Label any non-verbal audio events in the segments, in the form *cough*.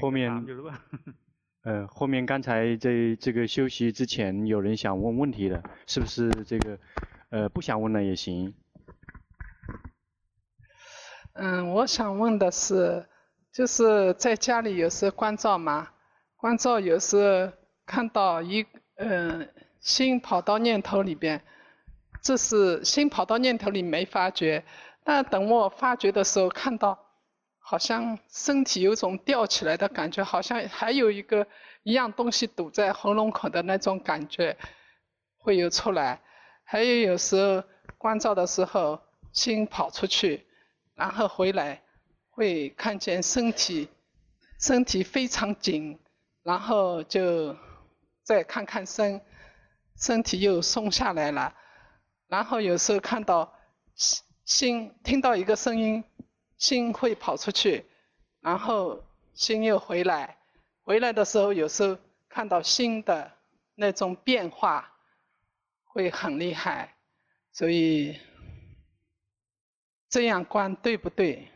后面，呃，后面刚才在这个休息之前，有人想问问题的，是不是这个，呃，不想问了也行。嗯，我想问的是，就是在家里有时候观照嘛，关照有时候看到一，嗯，心跑到念头里边，这是心跑到念头里没发觉，但等我发觉的时候看到。好像身体有种吊起来的感觉，好像还有一个一样东西堵在喉咙口的那种感觉，会有出来。还有有时候关照的时候，心跑出去，然后回来，会看见身体身体非常紧，然后就再看看身，身体又松下来了。然后有时候看到心心听到一个声音。心会跑出去，然后心又回来。回来的时候，有时候看到心的那种变化，会很厉害。所以这样观对不对？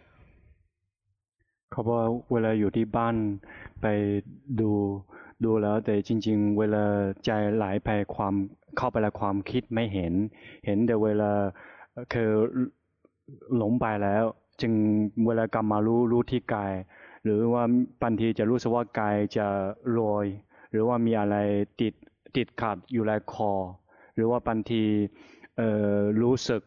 เขาบอกเวลาอยู่ที่บ้านไปดูดูแล้วแต่จริงๆเวลาใจไหลไปความเข้าไปแล้วความคิดไม่เห็น เห็นแต่เวลาคือหลงไปแล้ว จึงเวลากลับมารู้รู้ที่กาย หรือว่าบางทีจะรู้สึกว่ากายจะลอยหรือว่ามีอะไรติดติดขัดอยู่ในคอ หรือว่าบางทีเอ่อรู้สึก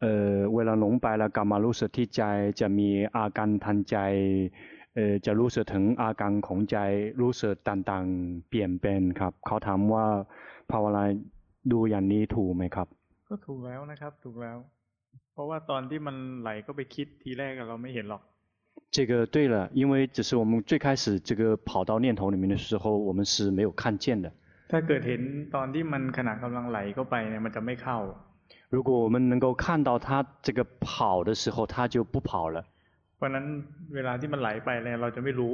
เอ่อเวลาหลงไปแล้วกลับมารู้สึกที่ใจจะมีอาการทางใจเอ่อจะรู้สึกถึงอาการของใจรู้สึกต่างๆ เปลี่ยนเป็นครับ เขาถามว่าภาวนาดูอย่างนี้ถูกไหมครับ ก็ถูกแล้วนะครับ ถูกแล้ว เพราะว่าตอนที่มันไหลก็ไปคิดทีแรกเราไม่เห็นหรอก这个对了，因为只是我们最开始这个跑到念头里面的时候，我们是没有看见的。ถ้าเกิดเห็นตอนที่มันขณะกำลังไหลเข้าไปเนี่ยมันจะไม่เข้า如果我们能够看到它这个跑的时候，它就不跑了。เพราะนั้นเวลาที่มันไหลไปเนี่ยเราจะไม่รู้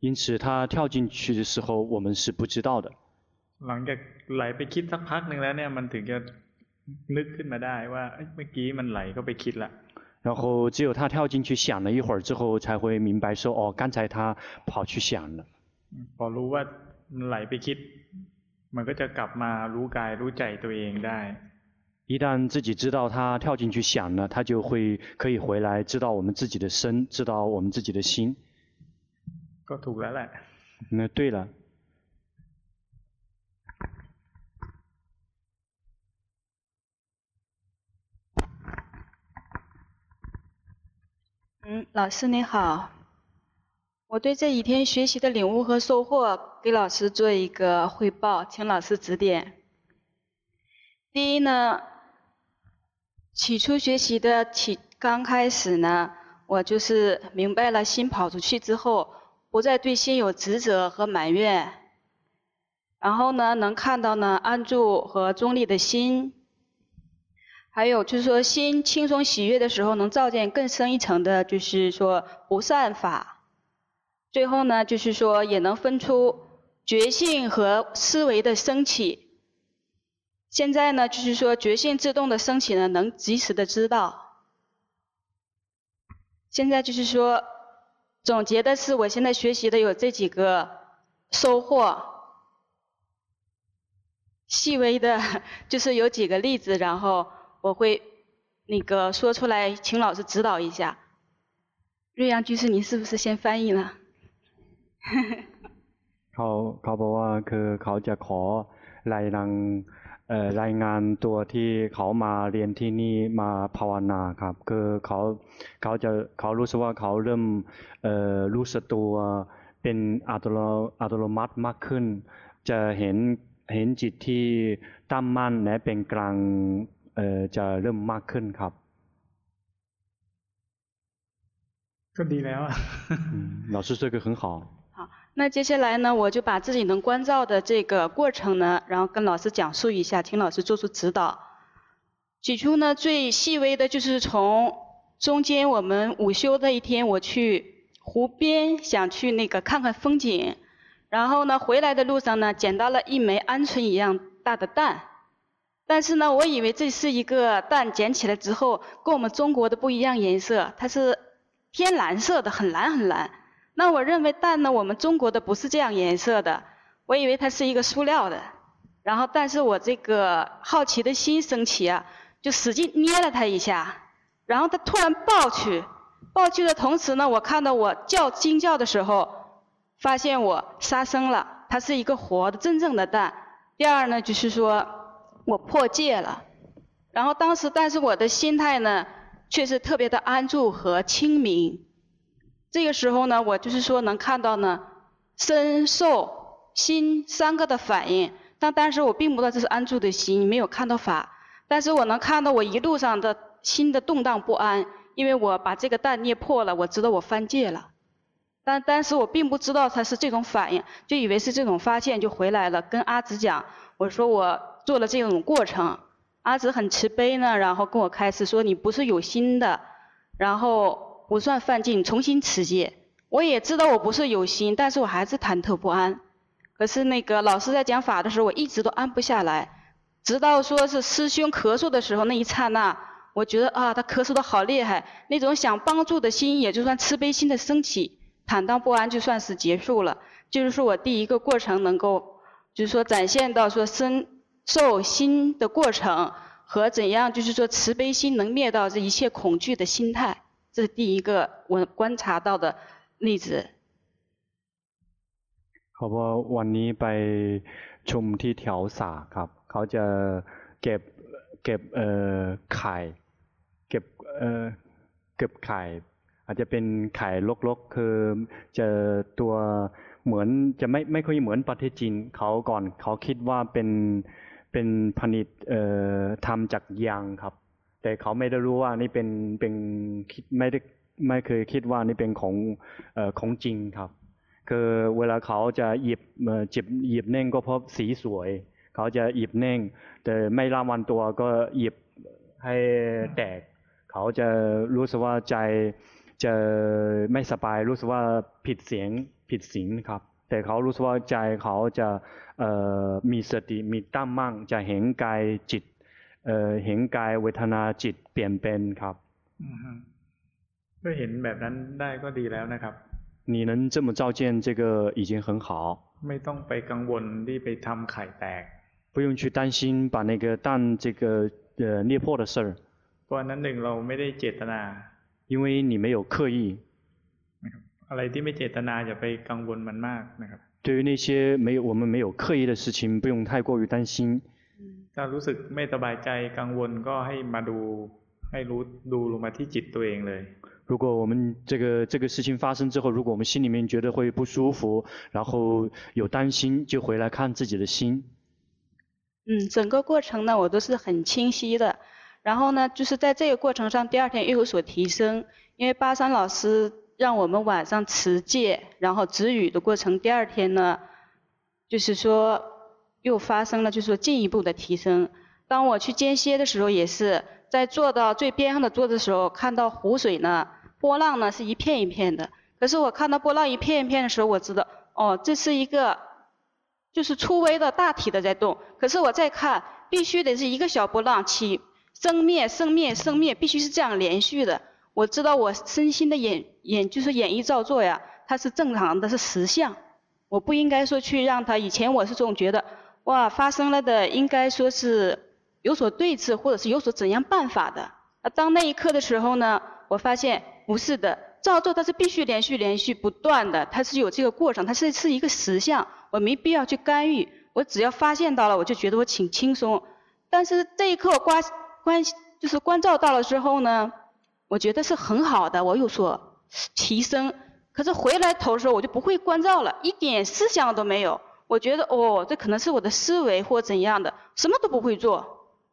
因此，它跳进去的时候，我们是不知道的。หลังจากไหลไปคิดสักพักหนึ่งแล้วเนี่ยมันถึงจะ นึกขึ้นมาได้ว่าเมื่อกี้มันไหลก็ไปคิดละ然后只有他跳进去想了一会儿之后，才会明白说：哦，刚才他跑去想了。พอรู้ว่ามันไหลไปคิด มันก็จะกลับมารู้กายรู้ใจตัวเองได้。一旦自己知道他跳进去想了，他就会可以回来知道我们自己的身，知道我们自己的心。ก็ถูกแล้วแหละ。那对了。 嗯，老师你好，我对这几天学习的领悟和收获，给老师做一个汇报，请老师指点。第一呢，起初学习的起刚开始呢，我就是明白了心跑出去之后，不再对心有执着和埋怨，然后呢，能看到呢安住和中立的心。还有就是说，心轻松喜悦的时候，能照见更深一层的，就是说不善法。最后呢，就是说也能分出觉性和思维的升起。现在呢，就是说觉性自动的升起呢，能及时的知道。现在就是说，总结的是，我现在学习的有这几个收获。细微的，*laughs* 就是有几个例子，然后。我会那个说出来，请老师指导一下。瑞阳居士，你是不是先翻译了？เขาเขาบอกว่าคือเขาจะขอรายงานเอ่อรายงานตัวที่เขามาเรียนที่นี่มาภาวนาครับคือเขาเขาจะเขารู้สึกว่าเขาเริ่มเอ่อรู้สึกตัวเป็นอัตโนอัตโนมัติมากขึ้น จะเห็นเห็นจิตที่ตั้งมั่นและเป็นกลางเ อ่อจะเริ่มมากขึ้นครับก็ดีแล้วอ่ะ老师这个很好好那接下来呢我就把自己能观照的这个过程呢然后跟老师讲述一下请老师做出指导起初呢最细微的就是从中间我们午休的一天我去湖边想去那个看看风景然后呢回来的路上呢捡到了一枚鹌鹑一样大的蛋 但是呢，我以为这是一个蛋，捡起来之后跟我们中国的不一样颜色，它是天蓝色的，很蓝很蓝。那我认为蛋呢，我们中国的不是这样颜色的，我以为它是一个塑料的。然后，但是我这个好奇的心升起啊，就使劲捏了它一下，然后它突然爆去，爆去的同时呢，我看到我叫惊叫的时候，发现我杀生了，它是一个活的真正的蛋。第二呢，就是说我破戒了。然后当时，但是我的心态呢，却是特别的安住和清明。这个时候呢，我就是说能看到呢，身受心三个的反应。但当时我并不知道这是安住的心，没有看到法。但是我能看到我一路上的心的动荡不安，因为我把这个蛋捏破了，我知道我犯戒了。但当时我并不知道它是这种反应，就以为是这种发现就回来了，跟阿紫讲，我说我做了这种过程。阿紫很慈悲呢，然后跟我开示说，你不是有心的，然后不算犯戒，重新持戒。我也知道我不是有心，但是我还是忐忑不安。可是那个老师在讲法的时候，我一直都安不下来，直到说是师兄咳嗽的时候那一刹那，我觉得啊，他咳嗽的好厉害，那种想帮助的心也就算慈悲心的升起，坦荡不安就算是结束了。就是说我第一个过程能够，就是说展现到说身受心的过程和怎样，就是说慈悲心能灭掉这一切恐惧的心态，这是第一个我观察到的例子。เขาบอกว่าวันนี้ไปชุมที่แถวสาครับ เขาจะเก็บเก็บเอ่อไข่เก็บเอ่อเก็บไข่อาจจะเป็นไข่ลกๆ คือเจอตัวเหมือนจะไม่ไม่ค่อยเหมือนประเทศจีนเขาก่อนเขาคิดว่าเป็น เป็นผลิตเอ่อทำจากยางครับ แต่เขาไม่ได้รู้ว่านี่เป็นเป็นคิดไม่ได้ไม่เคยคิดว่านี่เป็นของเอ่อของจริงครับ คือเวลาเขาจะหยิบจิบหยิบเน่งก็เพราะสีสวย เขาจะหยิบเน่ง แต่ไม่ละวันตัวก็หยิบให้แตก เขาจะรู้สึกว่าใจจะไม่สบายรู้สึกว่าผิดเสียงผิดศีลครับ แต่เขารู้สึกว่าใจเขาจะมีสติมีตั้งมั่งจะเห็นกายจิตเห็นกายเวทนาจิตเปลี่ยนเป็นครับก็เห็นแบบนั้นได้ก็ดีแล้วนะครับ你能这么照见这个已经很好。ไม่ต้องไปกังวลที่ไปทำไข่แตก。不用去担心把那个蛋这个呃捏破的事儿。เพราะนั้นหนึ่งเราไม่ได้เจตนา。因为你没有刻意。 อะไรที่ไม่เจตนาอย่าไปกังวลมันมากนะครับ。对于那些没有我们没有刻意的事情，不用太过于担心。ถ้ารู้สึกไม่สบายใจกังวลก็ให้มาดูให้รู้ดูลงมาที่จิตตัวเองเลย如果我们这个这个事情发生之后，如果我们心里面觉得会不舒服，然后有担心，就回来看自己的心。嗯，整个过程呢，我都是很清晰的。然后呢，就是在这个过程上，第二天又有所提升。因为巴山老师 让我们晚上持戒，然后止语的过程，第二天呢，就是说又发生了，就是说进一步的提升。当我去间歇的时候，也是在坐到最边上的桌子的时候，看到湖水呢。波浪呢是一片一片的，可是我看到波浪一片一片的时候，我知道，哦，这是一个，就是粗微的大体的在动。可是我再看，必须得是一个小波浪起生灭生灭生灭，必须是这样连续的。我知道我身心的演演就是演绎造作呀，它是正常的，是实相。我不应该说去让它。以前我是总觉得，哇，发生了的应该说是有所对峙，或者是有所怎样办法的。啊，当那一刻的时候呢，我发现。不是的，造作它是必须连续、连续不断的，它是有这个过程，它是是一个实相，我没必要去干预，我只要发现到了，我就觉得我挺轻松。但是这一刻观观就是观照到了之后呢，我觉得是很好的，我有所提升。可是回来头的时候，我就不会关照了，一点思想都没有。我觉得哦，这可能是我的思维或怎样的，什么都不会做。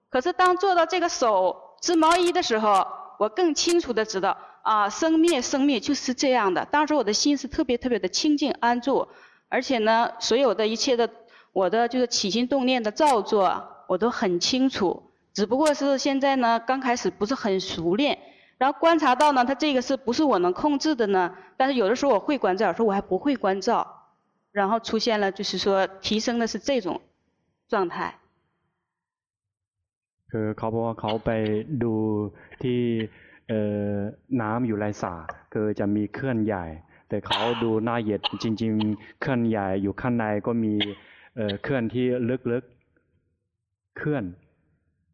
可是当做到这个手织毛衣的时候，我更清楚的知道。啊，生灭生灭就是这样的。当时我的心是特别特别的清净安住，而且呢，所有的一切的我的就是起心动念的造作，我都很清楚。只不过是现在呢，刚开始不是很熟练，然后观察到呢，它这个是不是我能控制的呢？但是有的时候我会观照，有时候我还不会观照，然后出现了就是说提升的是这种状态。คือเขาบอกว่าเขาไปดูที่เอ่อน้ำอยู่ไรสา คือจะมีเคลื่อนใหญ่ แต่เขาดูน่าเหยียดจริงๆเคลื่อนใหญ่อยู่ข้างในก็มีเอ่อเคลื่อนที่ลึกๆเคลื่อน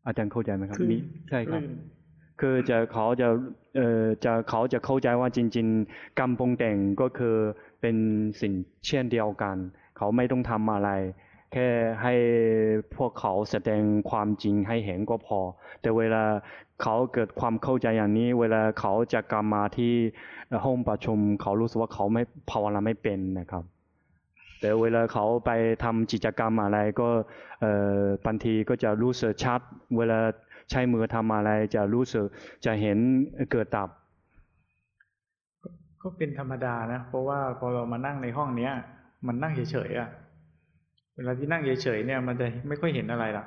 อาจารย์เข้าใจไหมครับมีใช่ครับ คือจะเขาจะเอ่อจะเขาจะเข้าใจว่าจริง ๆกรรมปรุงแต่งก็คือเป็นสิ่งเช่นเดียวกัน เขาไม่ต้องทำอะไร แค่ให้พวกเขาแสดงความจริงให้เห็นก็พอ แต่เวลาเขาเกิดความเข้าใจอย่างนี้ เวลาเขาจะกลับมาที่ห้องประชุม เขารู้สึกว่าเขาไม่ภาวนาไม่เป็นนะครับแต่เวลาเขาไปทำกิจกรรมอะไรก็เอ่อบางทีก็จะรู้สึกชัด เวลา ใช้มือทำอะไรจะรู้สึกจะเห็นเกิดดับ ก็เป็นธรรมดานะ เพราะว่าพอเรามานั่งในห้องเนี้ย มันนั่งเฉยๆอ่ะ เวลาที่นั่งเฉยๆเนี่ย มันจะไม่ค่อยเห็นอะไรละ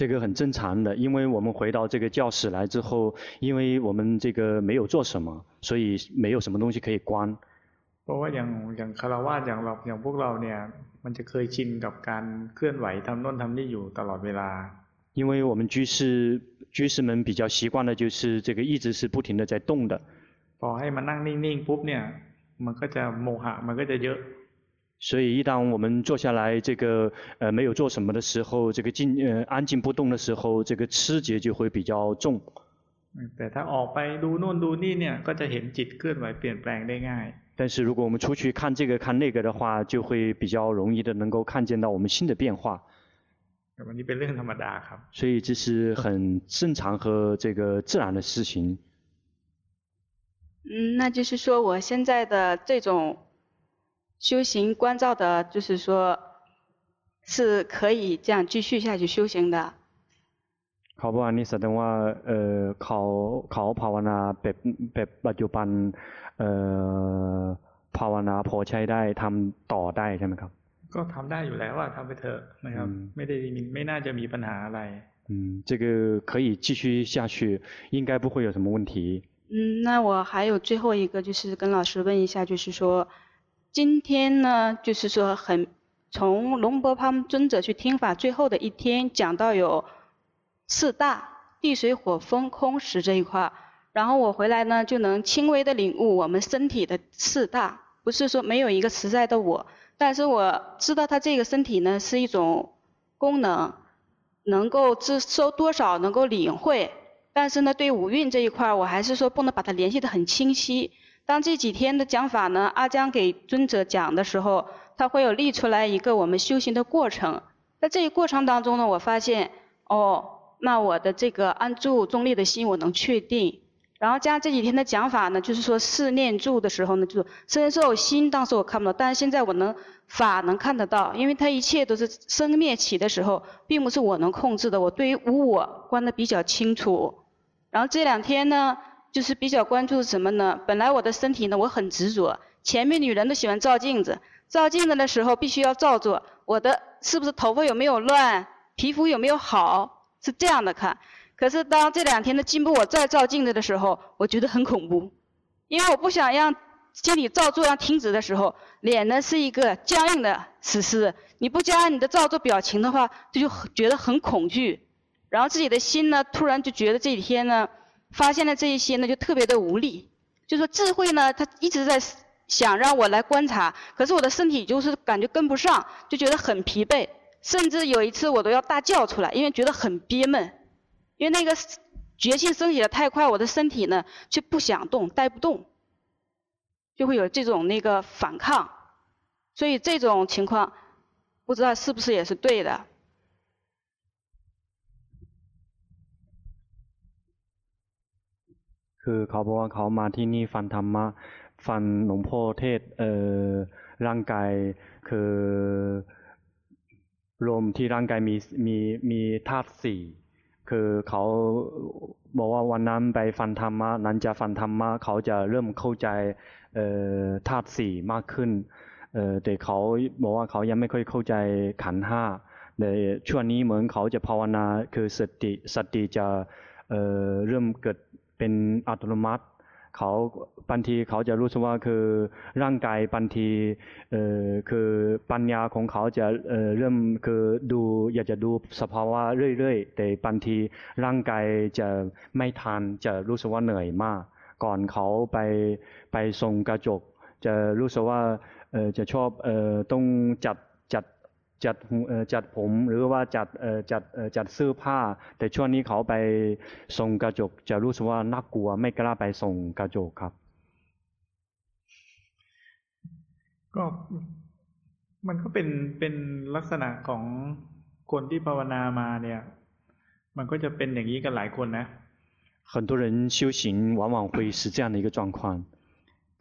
这个很正常的，因为我们回到这个教室来之后，因为我们这个没有做什么，所以没有什么东西可以观。เพราะว่าอย่างอย่างคารวะอย่างเราอย่างพวกเราเนี่ย มันจะเคยชินกับการเคลื่อนไหวทำโน่นทำนี่อยู่ตลอดเวลา 因为我们居士居士们比较习惯的，就是这个一直是不停的在动的。พอให้มานั่งนิ่งๆปุ๊บเนี่ยมันก็จะโมหะมันก็จะเยอะ所以一旦我们坐下来，这个呃没有做什么的时候，这个静呃安静不动的时候，这个痴结就会比较重。แต่ถ้าออกไปดูโน่นดูนี่เนี่ยก็จะเห็นจิตเคลื่อนไหวเปลี่ยนแปลงได้ง่าย但是如果我们出去看这个看那个的话，就会比较容易的能够看见到我们心的变化。 วันนี้เป็นเรื่องธรรมดาครับ。所以这是很正常和这个自然的事情。嗯，那就是说我现在的这种修行观照的，就是说是可以这样继续下去修行的。เขาบอกว่านี่แสดงว่าเออเขาเขาภาวนาแบบแบบปัจจุบันเอ่อภาวนาพอใช้ได้ทำต่อได้ใช่ไหมครับ ก็ทำได้อยู่แล้วว่าทำไปเถอะนะครับไม่ได้มีไม่น่าจะมีปัญหาอะไร嗯，这个可以继续下去，应该不会有什么问题。嗯，那我还有最后一个，就是跟老师问一下，就是说，今天呢，就是说很从龙波旁尊者去听法最后的一天，讲到有四大地水火风空识这一块，然后我回来呢就能轻微的领悟我们身体的四大，不是说没有一个实在的我。 但是我知道他这个身体呢是一种功能，能够接收多少能够领会，但是呢对五蕴这一块我还是说不能把它联系得很清晰。当这几天的讲法呢，阿江给尊者讲的时候，他会有立出来一个我们修行的过程。在这一过程当中呢，我发现，哦，那我的这个安住中立的心我能确定。然后加上这几天的讲法呢，就是说四念住的时候呢，就是身受心，当时我看不到，但是现在我能法能看得到，因为它一切都是生灭起的时候，并不是我能控制的。我对于无我观得比较清楚。然后这两天呢，就是比较关注什么呢？本来我的身体呢，我很执着，前面女人都喜欢照镜子，照镜子的时候必须要照着我的是不是头发有没有乱，皮肤有没有好，是这样的看。可是当这两天的进步，我再照镜子的时候，我觉得很恐怖，因为我不想让心里照做要停止的时候，脸呢是一个僵硬的死尸，你不加你的照做表情的话，就就觉得很恐惧，然后自己的心呢，突然就觉得这几天呢，发现了这一些呢，就特别的无力，就说智慧呢，他一直在想让我来观察，可是我的身体就是感觉跟不上，就觉得很疲惫，甚至有一次我都要大叫出来，因为觉得很憋闷。因为那个觉性升起的太快，我的身体呢却不想动，待不动，就会有这种那个反抗，所以这种情况不知道是不是也是对的。คือเขาบอกว่าเขามาที่นี่ฟังธรรมะฟังหลวงพ่อเทศเอ่อร่างกายคือลมที่ร่างกายมีมีมีธาตุสี่ คือเขาบอกว่าวันนั้นไปฟันธรรมะนั้นจะฟันธรรมะเขาจะเริ่มเข้าใจธาตุสี่มากขึ้นแต่เขาบอกว่าเขายังไม่ค่อยเข้าใจขันห้าในช่วงนี้เหมือนเขาจะภาวนาคือสติสติจะเเริ่มเกิดเป็นอัตโนมัติ เขาบางทีเขาจะรู้สึกว่าคือร่างกายบางทีเอ่อคือปัญญาของเขาจะเอ่อเริ่มคือดูอยากจะดูสภาวะเรื่อยๆ แต่บางทีร่างกายจะไม่ทันจะรู้สึกว่าเหนื่อยมาก ก่อนเขาไปไปส่งกระจก จะรู้สึกว่าเออจะชอบเออต้องจัด จัดจัดเออจัดผมหรือว่าจัดเออจัดเออจัดเสื้อผ้า แต่ช่วงนี้เขาไปส่งกระจก จะรู้สึกว่าน่ากลัวไม่กล้าไปส่งกระจกครับ ก็มันก็เป็นเป็นลักษณะของคนที่ภาวนามาเนี่ย มันก็จะเป็นอย่างนี้กันหลายคนนะ很多人修行往往会是这样的一个状况。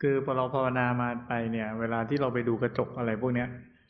คือพอเราภาวนามาไปเนี่ย เวลาที่เราไปดูกระจกอะไรพวกเนี้ย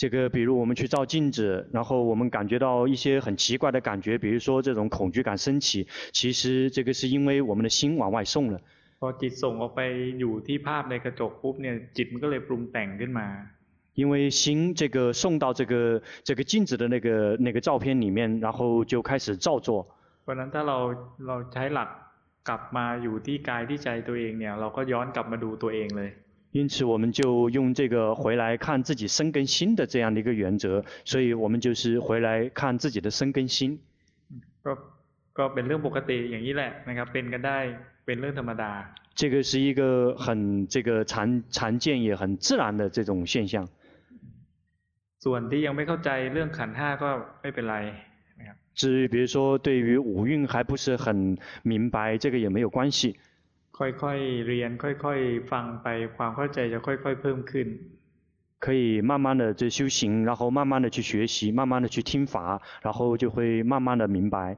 这个，比如我们去照镜子，然后我们感觉到一些很奇怪的感觉，比如说这种恐惧感升起，其实这个是因为我们的心往外送了。พอจิตส่งออกไปอยู่ที่ภาพในกระจกปุ๊บเนี่ยจิตมันก็เลยปรุงแต่งขึ้นมา。因为心这个送到这个这个镜子的那个那个照片里面，然后就开始造作。เพราะนั้นถ้าเราเราใช้หลักกลับมาอยู่ที่กายที่ใจตัวเองเนี่ยเราก็ย้อนกลับมาดูตัวเองเลย 因此，我们就用这个回来看自己身跟心的这样的一个原则，所以我们就是回来看自己的身跟心。ก็ก็เป็นเรื่องปกติอย่างนี้แหละนะครับเป็นกันได้เป็นเรื่องธรรมดา。这个是一个很这个常常见也很自然的这种现象。ส่วนที่ยังไม่เข้าใจเรื่องขันธ์ห้าก็ไม่เป็นไรนะครับ。至于比如说对于五蕴还不是很明白，这个也没有关系。 ค่อยๆเรียนค่อยๆฟังไปความเข้าใจจะค่อยๆเพิ่มขึ้น可以慢慢的就修行，然后慢慢的去学习，慢慢的去听法，然后就会慢慢的明白。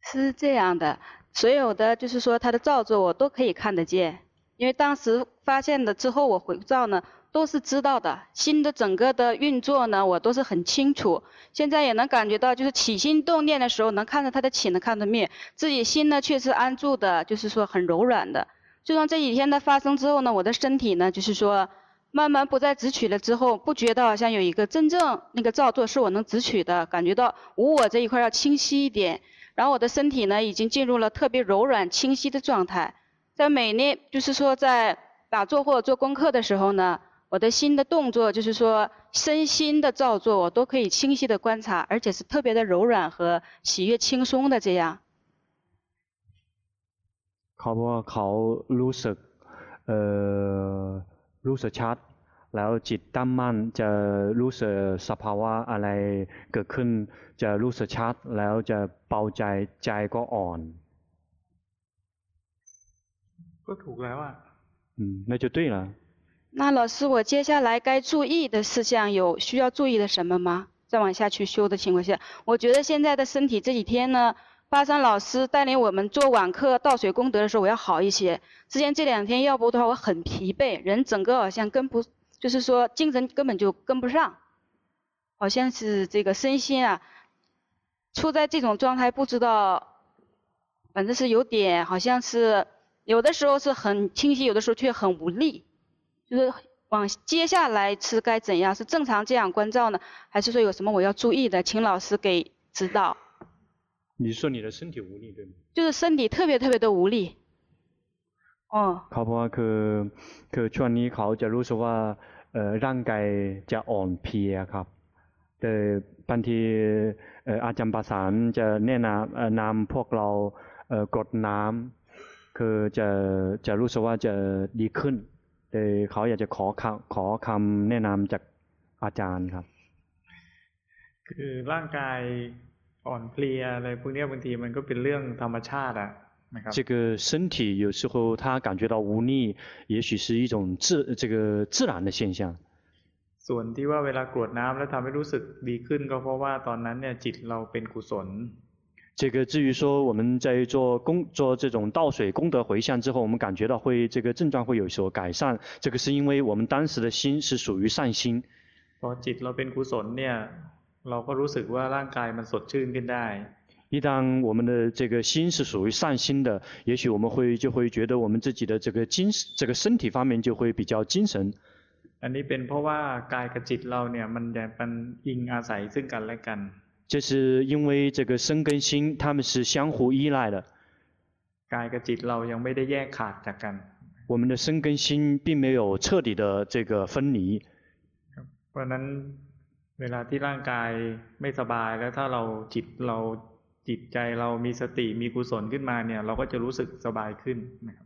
是这样的，所有的就是说他的造作我都可以看得见，因为当时发现了之后我回照呢。 都是知道的，心的整个的运作呢，我都是很清楚。现在也能感觉到，就是起心动念的时候，能看着它的起，能看着灭。自己心呢，却是安住的，就是说很柔软的。就像这几天的发生之后呢，我的身体呢，就是说慢慢不再执取了之后，不觉得好像有一个真正那个造作是我能执取的，感觉到无我这一块要清晰一点。然后我的身体呢，已经进入了特别柔软清晰的状态。在每年，就是说在打坐或者做功课的时候呢。我的心的动作，就是说身心的造作，我都可以清晰的观察，而且是特别的柔软和喜悦轻松的这样。เขาบอกว่าเขารู้สึกเอ่อรู้สึกชัดแล้วจิตตั้งมั่นจะรู้สึกสภาวะอะไรเกิดขึ้นจะรู้สึกชัดแล้วจะเบาใจใจก็อ่อนก็ถูกแล้วอ่ะ嗯那就对了 那老师，我接下来该注意的事项有需要注意的什么吗？再往下去修的情况下，我觉得现在的身体这几天呢，巴山老师带领我们做网课倒水功德的时候，我要好一些。之前这两天要不的话，我很疲惫，人整个好像跟不，就是说精神根本就跟不上，好像是这个身心啊，处在这种状态，不知道，反正是有点，好像是有的时候是很清晰，有的时候却很无力。就是往接下来是该怎样？是正常这样观照呢，还是说有什么我要注意的？请老师给指导。你说你的身体无力对吗？就是身体特别特别的无力。 อ๋อเขาเพราะว่าคือคือช่วงนี้เขาจะรู้สึกว่าเอ่อร่างกายจะอ่อนเพลียครับแต่บางทีเอ่ออาจารย์ประสานจะแนะนำนำพวกเราเอ่อกดน้ำคือจะจะรู้สึกว่าจะดีขึ้น แต่เขาอยากจะขอคำขอคำแนะนำจากอาจารย์ครับ คือร่างกายอ่อนเพลียอะไรพวกนี้บางทีมันก็เป็นเรื่องธรรมชาติอะนะครับ这个身体有时候他感觉到无力，也许是一种自这个自然的现象。ส่วนที่ว่าเวลากรวดน้ำแล้วทำให้รู้สึกดีขึ้นก็เพราะว่าตอนนั้นเนี่ยจิตเราเป็นกุศล 这个至于说我们在做功做这种倒水功德回向之后，我们感觉到会这个症状会有所改善，这个是因为我们当时的心是属于善心。พอจิตเราเป็นกุศลเนี่ยเราก็รู้สึกว่าร่างกายมันสดชื่นขึ้นได้一旦我们的这个心是属于善心的，也许我们会就会觉得我们自己的这个精这个身体方面就会比较精神。อันนี้เป็นเพราะว่ากายกับจิตเราเนี่ยมันจะเป็นอิงอาศัยซึ่งกันและกัน 这是因为这个身跟心，他们是相互依赖的。我们的身跟心并没有彻底的这个分离。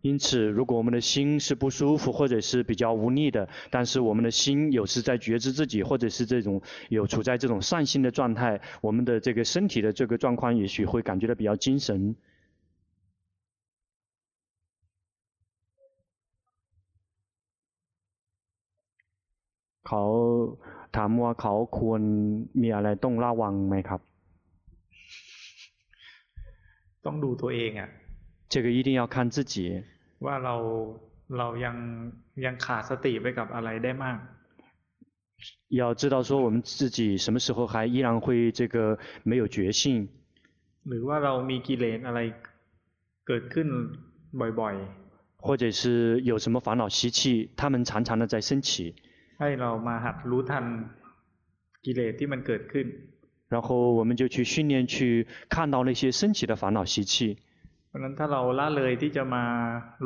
因此，如果我们的心是不舒服或者是比较无力的，但是我们的心有时在觉知自己，或者是这种有处在这种善心的状态，我们的这个身体的这个状况也许会感觉到比较精神。เขาถามว่าเขาควรมีอะไรต้องระวังไหมครับ ต้องดูตัวเองอ่ะ这个一定要看自己ว่าเราเรายังยังขาดสติไปกับอะไรได้มาก要知道说我们自己什么时候还依然会这个没有觉性หรือว่าเรามีกิเลสอะไรเกิดขึ้นบ่อยๆ或者是有什么烦恼习气他们常常的在升起ให้เรามาหัดรู้ทันกิเลสที่มันเกิดขึ้น 然后我们就去训练，去看到那些升起的烦恼习气。เพราะนั้นถ้าเราละเลยที่จะมา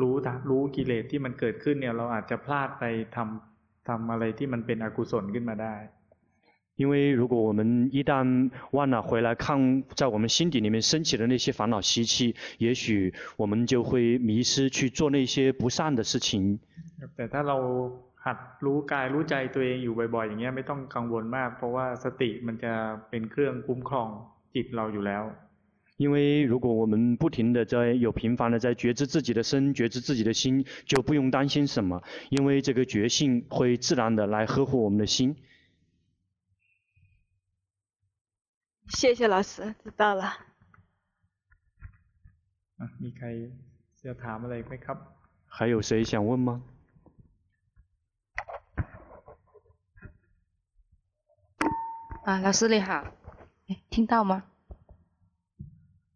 รู้รู้กิเลสที่มันเกิดขึ้นเนี่ยเราอาจจะพลาดไปทำทำอะไรที่มันเป็นอกุศลขึ้นมาได้。因为如果我们一旦忘了回来看，在我们心底里面升起的那些烦恼习气，也许我们就会迷失去做那些不善的事情。แต่ถ้าเรา หัดรู้กายรู้ใจตัวเองอยู่บ่อยๆอย่างเงี้ยไม่ต้องกังวลมากเพราะว่าสติมันจะเป็นเครื่องคุ้มครองจิตเราอยู่แล้ว因为如果我们不停的在有频繁的在觉知自己的身，觉知自己的心，就不用担心什么，因为这个觉性会自然的来呵护我们的心。谢谢老师，知道了。啊，มีใครจะถามอะไรไหมครับ还有谁想问吗？ 啊，老师你好，诶，听到吗？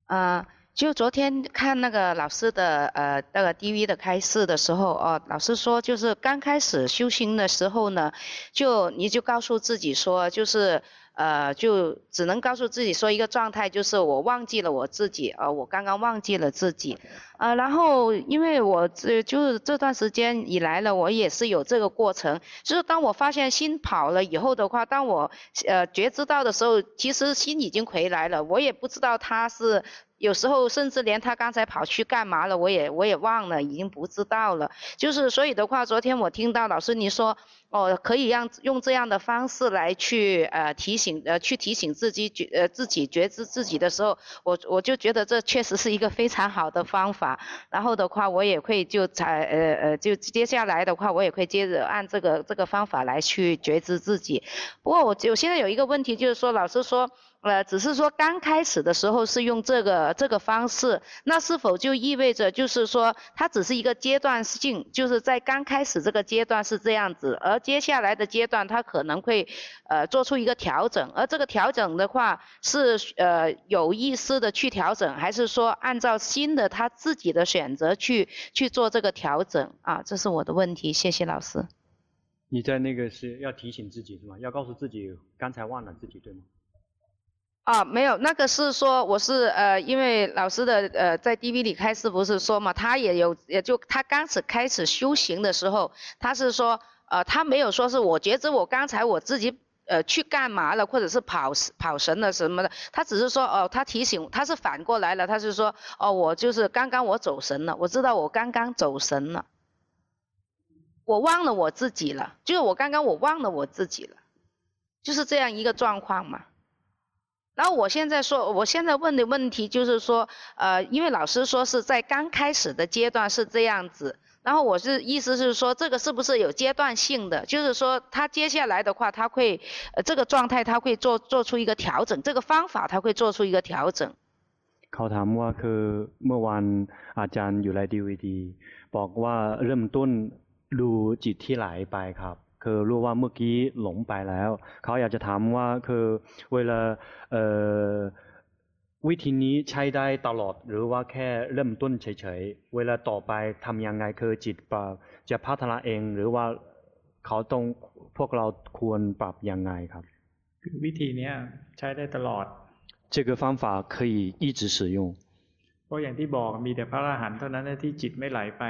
啊，就昨天看那个老师的呃那个 DV 的开示的时候，哦，老师说就是刚开始修行的时候呢，就你就告诉自己说就是。呃，就只能告诉自己说一个状态，就是我忘记了我自己，呃，我刚刚忘记了自己，呃，然后因为我这就是这段时间以来呢，我也是有这个过程，就是当我发现心跑了以后的话，当我呃觉知到的时候，其实心已经回来了，我也不知道他是。有时候甚至连他刚才跑去干嘛了，我也我也忘了，已经不知道了。就是所以的话，昨天我听到老师你说，哦，可以让用这样的方式来去呃提醒呃去提醒自己觉呃自己觉知自己的时候，我我就觉得这确实是一个非常好的方法。然后的话，我也会就才呃呃就接下来的话，我也会接着按这个这个方法来去觉知自己。不过我我现在有一个问题，就是说老师说。呃，只是说刚开始的时候是用这个这个方式，那是否就意味着就是说它只是一个阶段性，就是在刚开始这个阶段是这样子，而接下来的阶段它可能会呃做出一个调整，而这个调整的话是呃有意识的去调整，还是说按照新的他自己的选择去去做这个调整啊？这是我的问题，谢谢老师。你在那个是要提醒自己是吗？要告诉自己刚才忘了自己对吗？啊，没有，那个是说我是呃，因为老师的呃在 DV 里开示不是说嘛，他也有也就他刚始开始修行的时候，他是说呃他没有说是我觉知我刚才我自己呃去干嘛了，或者是跑跑神了什么的，他只是说哦、他提醒他是反过来了，他是说哦我就是刚刚我走神了，我知道我刚刚走神了，我忘了我自己了，就是我刚刚我忘了我自己了，就是这样一个状况嘛。然后我现在说，我现在问的问题就是说，呃，因为老师说是在刚开始的阶段是这样子，然后我是意思是说，这个是不是有阶段性的？就是说，他接下来的话，他会，呃，这个状态他会做做出一个调整，这个方法他会做出一个调整。เขาถามว่าคือเมื่อวันอาจารย์อยู่ในดีวีดีบอกว่าเริ่มต้นดูจิตที่ไหลไปครับ คือรู้ว่าเมื่อกี้หลงไปแล้ว เขาอยากจะถามว่าคือเวลาเอ่อวิธีนี้ใช้ได้ตลอดหรือว่าแค่เริ่มต้นเฉยๆ เวลาต่อไปทำยังไงคือจิตปรับจะพัฒนาเองหรือว่าเขาต้องพวกเราควรปรับยังไงครับคือวิธีนี้ใช้ได้ตลอด这个方法可以一直使用เพราะอย่างที่บอกมีแต่พระอรหันต์เท่านั้นที่จิตไม่ไหลไป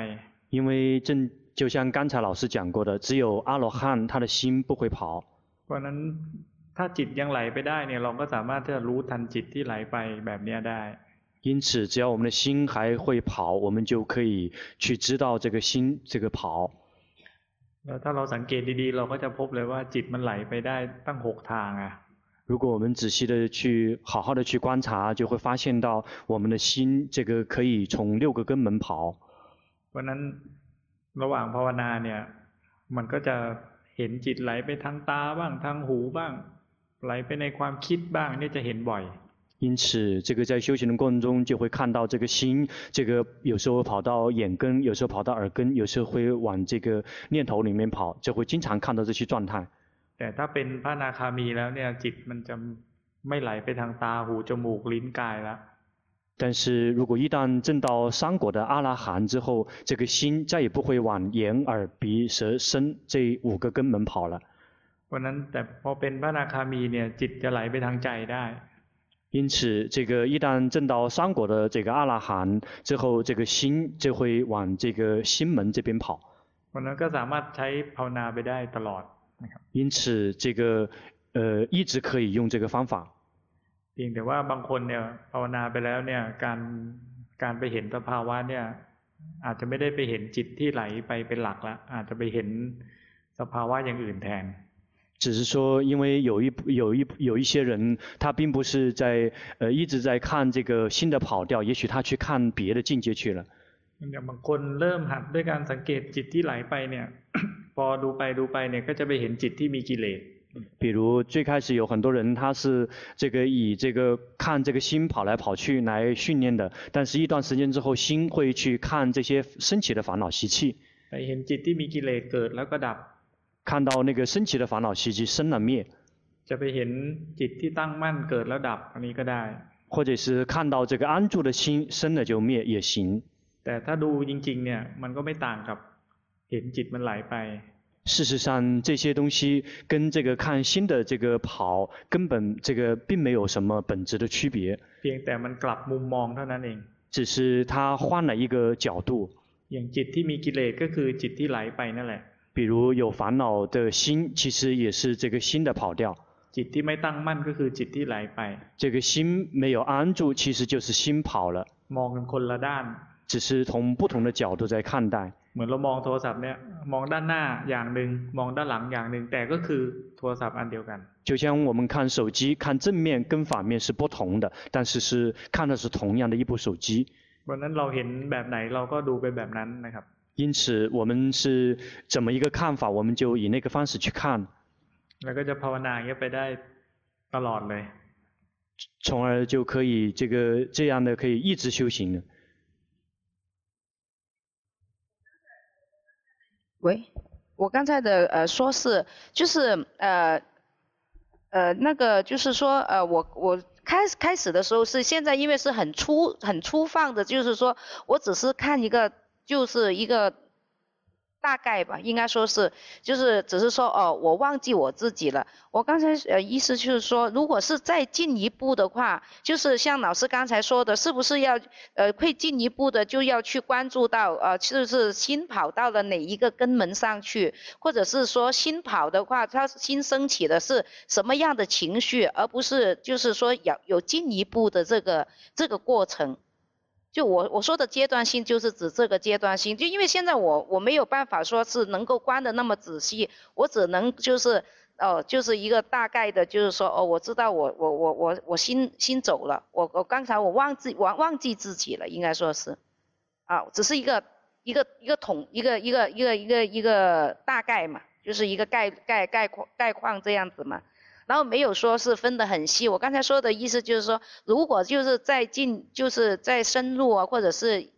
因为正就像刚才老师讲过的，只有阿罗汉他的心不会跑。เพราะนั้นถ้าจิตยังไหลไปได้เนี่ยเราก็สามารถที่จะรู้ทันจิตที่ไหลไปแบบนี้ได้因此，只要我们的心还会跑，我们就可以去知道这个心这个跑。แล้วถ้าเราสังเกตดีๆเราก็จะพบเลยว่าจิตมันไหลไปได้ตั้งหกทางอ่ะ如果我们仔细的去好好的去观察，就会发现到我们的心这个可以从六个根门跑。 เพราะนั้นระหว่างภาวนาเนี่ยมันก็จะเห็นจิตไหลไปทางตาบ้างทางหูบ้างไหลไปในความคิดบ้างนี่จะเห็นบ่อย因此，这个在修行的过程中，就会看到这个心，这个有时候跑到眼根，有时候跑到耳根，有时候会往这个念头里面跑，就会经常看到这些状态。แต่ถ้าเป็นพระนาคามีแล้วเนี่ยจิตมันจะไม่ไหลไปทางตาหูจมูกลิ้นกายแล้ว 但是如果一旦证到三果的阿拉含之后，这个心再也不会往眼、耳、鼻、舌、身这五个根门跑了。因此，这个一旦证到三果的这个阿拉含之后，这个心就会往这个心门这边跑。因此，这个呃一直可以用这个方法。 พียงแต่ว่าบางคนเนี่ยภาวนาไปแล้วเนี่ยการการไปเห็นสภาวะเนี่ยอาจจะไม่ได้ไปเห็นจิตที่ไหลไปเป็นหลักละอาจจะไปเห็นสภาวะอย่างอื่นแทน只是说，因为有一有一有一些人，他并不是在呃一直在看这个心的跑调，也许他去看别的境界去了。อย่างบางคนเริ่มหัดด้วยการสังเกตจิตที่ไหลไปเนี่ยพอดูไปดูไปเนี่ยก็จะไปเห็นจิตที่มีกิเลส 比如最开始有很多人，他是这个以这个看这个心跑来跑去来训练的，但是一段时间之后，心会去看这些升起的烦恼习气。看到那个升起的烦恼习气生了灭。或者是看到这个安住的心生了就灭也行。但他ดูจริงๆเนี่ยมันก็ไม่ต่างกับเห็นจิตมันไหลไป 事实上，这些东西跟这个看新的这个跑，根本这个并没有什么本质的区别。只是他换了一个角度。比如有烦恼的心，其实也是这个心的跑掉。这个心没有安住，其实就是心跑了。只是从不同的角度在看待。 เหมือนเรามองโทรศัพท์เนี่ยมองด้านหน้าอย่างหนึ่งมองด้านหลังอย่างหนึ่งแต่ก็คือโทรศัพท์อันเดียวกัน就像我们看手机看正面跟反面是不同的但是是看的是同样的一部手机วันนั้นเราเห็นแบบไหนเราก็ดูไปแบบนั้นนะครับ因此我们是怎么一个看法我们就以那个方式去看แล้วก็จะภาวนาอย่างนี้ไปได้ตลอดเลย从而就可以这个这样的可以一直修行了 喂，我刚才的呃说是就是呃呃那个就是说呃我我开开始的时候是现在因为是很粗很粗放的，就是说我只是看一个就是一个大概吧，应该说是，就是只是说哦，我忘记我自己了。我刚才呃意思就是说，如果是再进一步的话，就是像老师刚才说的，是不是要呃会进一步的就要去关注到呃是不是心跑到了哪一个根门上去，或者是说新跑的话，它新升起的是什么样的情绪，而不是就是说有有进一步的这个这个过程。就我我说的阶段性，就是指这个阶段性。就因为现在我我没有办法说是能够观得那么仔细，我只能就是哦，就是一个大概的，就是说哦，我知道我我我我我心心走了，我我刚才我忘记忘忘记自己了，应该说是，啊，只是一个一个一个统一个一个一个一个一个大概嘛，就是一个概概概况概况这样子嘛。然后没有说是分得很细，我刚才说的意思就是说，如果就是再进，就是再深入啊，或者是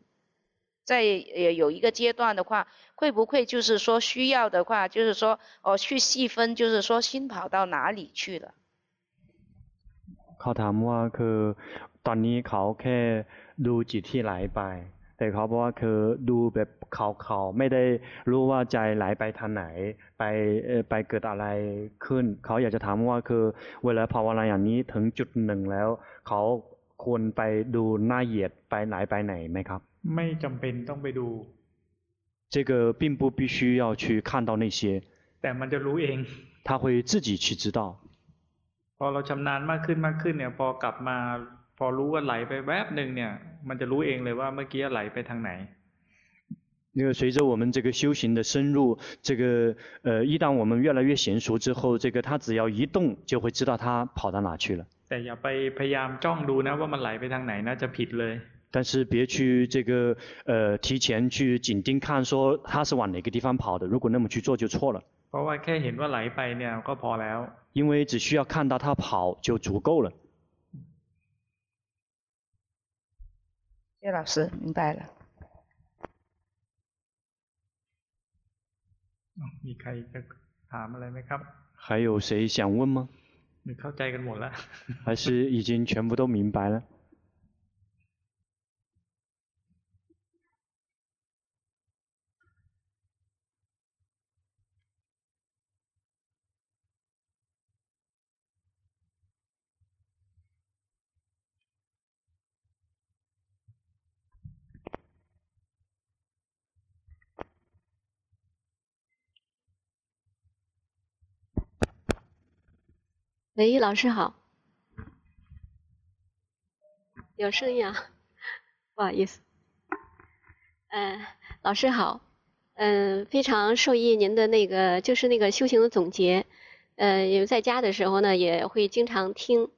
再呃有一个阶段的话，会不会就是说需要的话，就是说哦去细分，就是说心跑到哪里去了？เขาถามว่าคือตอนนี้เขาแค่ดูจิตที่ไหลไป แต่เขาบอกว่าคือดูแบบเขาเขาไม่ได้รู้ว่าใจไหลไปทางไหนไปไปเกิดอะไรขึ้นเขาอยากจะถามว่าคือเวลาภาวนาอย่างนี้ถึงจุดหนึ่งแล้วเขาควรไปดูหน้าเหยียดไปไหลไปไหนไหมครับไม่จำเป็นต้องไปดู这个并不必须要去看到那些แต่มันจะรู้เอง他会自己去知道พอเราชำนาญมากขึ้นมากขึ้นเนี่ยพอกลับมาพ อรู้ว่าไหลไปแวบหนึ่งเนี่ย มันจะรู้เองเลยว่าเมื่อกี้ไหลไปทางไหน因为随着我们这个修行的深入，这个呃，一旦我们越来越娴熟之后，这个他只要一动，就会知道他跑到哪去了。แต่อย่าไปพยายามจ้องดูนะว่ามันไหลไปทางไหนนะจะผิดเลย。但是别去这个呃提前去紧盯看，说他是往哪个地方跑的，如果那么去做就错了。เพราะว่าแค่เห็นว่าไหลไปเนี่ยก็พอแล้ว。因为只需要看到他跑就足够了。 谢老师，明白了。มีใครจะถามอะไรไหมครับ还有谁想问吗เข้าใจกันหมดแล้ว还是已经全部都明白了 喂，老师好，有声音啊，不好意思。嗯、老师好，嗯、非常受益您的那个，就是那个修行的总结。呃，因为在家的时候呢，也会经常听。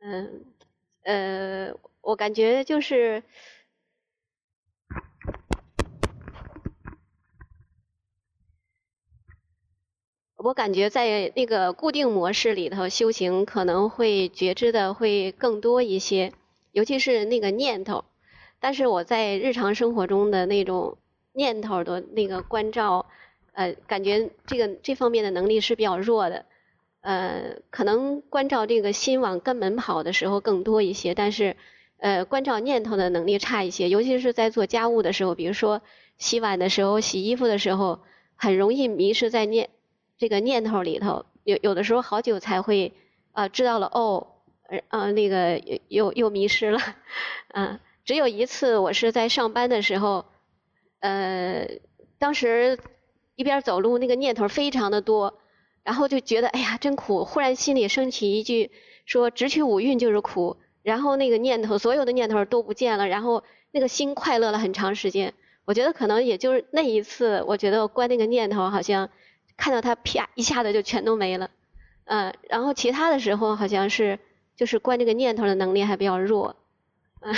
嗯、呃，我感觉就是。我感觉在那个固定模式里头修行，可能会觉知的会更多一些，尤其是那个念头。但是我在日常生活中的那种念头的那个关照，呃，感觉这个这方面的能力是比较弱的。呃，可能关照这个心往根门跑的时候更多一些，但是呃，关照念头的能力差一些，尤其是在做家务的时候，比如说洗碗的时候、洗衣服的时候，很容易迷失在念。这个念头里头，有有的时候好久才会，啊，知道了哦，呃，那个又又又迷失了，嗯，只有一次我是在上班的时候，呃，当时一边走路那个念头非常的多，然后就觉得哎呀真苦，忽然心里升起一句说直取五蕴就是苦，然后那个念头所有的念头都不见了，然后那个心快乐了很长时间，我觉得可能也就是那一次，我觉得我关那个念头好像。看到他啪一下子就全都没了，嗯，然后其他的时候好像是就是关这个念头的能力还比较弱，嗯，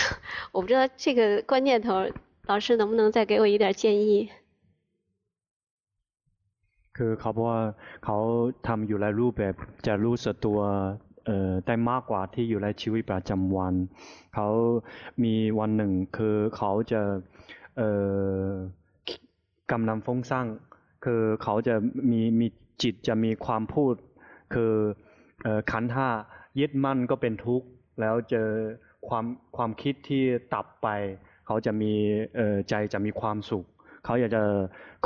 我不知道这个关念头，老师能不能再给我一点建议？คือเขาบอกว่าเขาทำอยู่หลายรูปแบบจะรู้สึกตัวเอ่อได้มากกว่าที่อยู่ในชีวิตประจำวันเขามีวันหนึ่งคือเขาจะเอ่อกำลังฟุ้งซ่าน คือเขาจะมีมีจิตจะมีความพูด คือขันธ์ห้ายึดมั่นก็เป็นทุกข์ แล้วเจอความความคิดที่ตับไป เขาจะมีใจจะมีความสุข เขาอยากจะ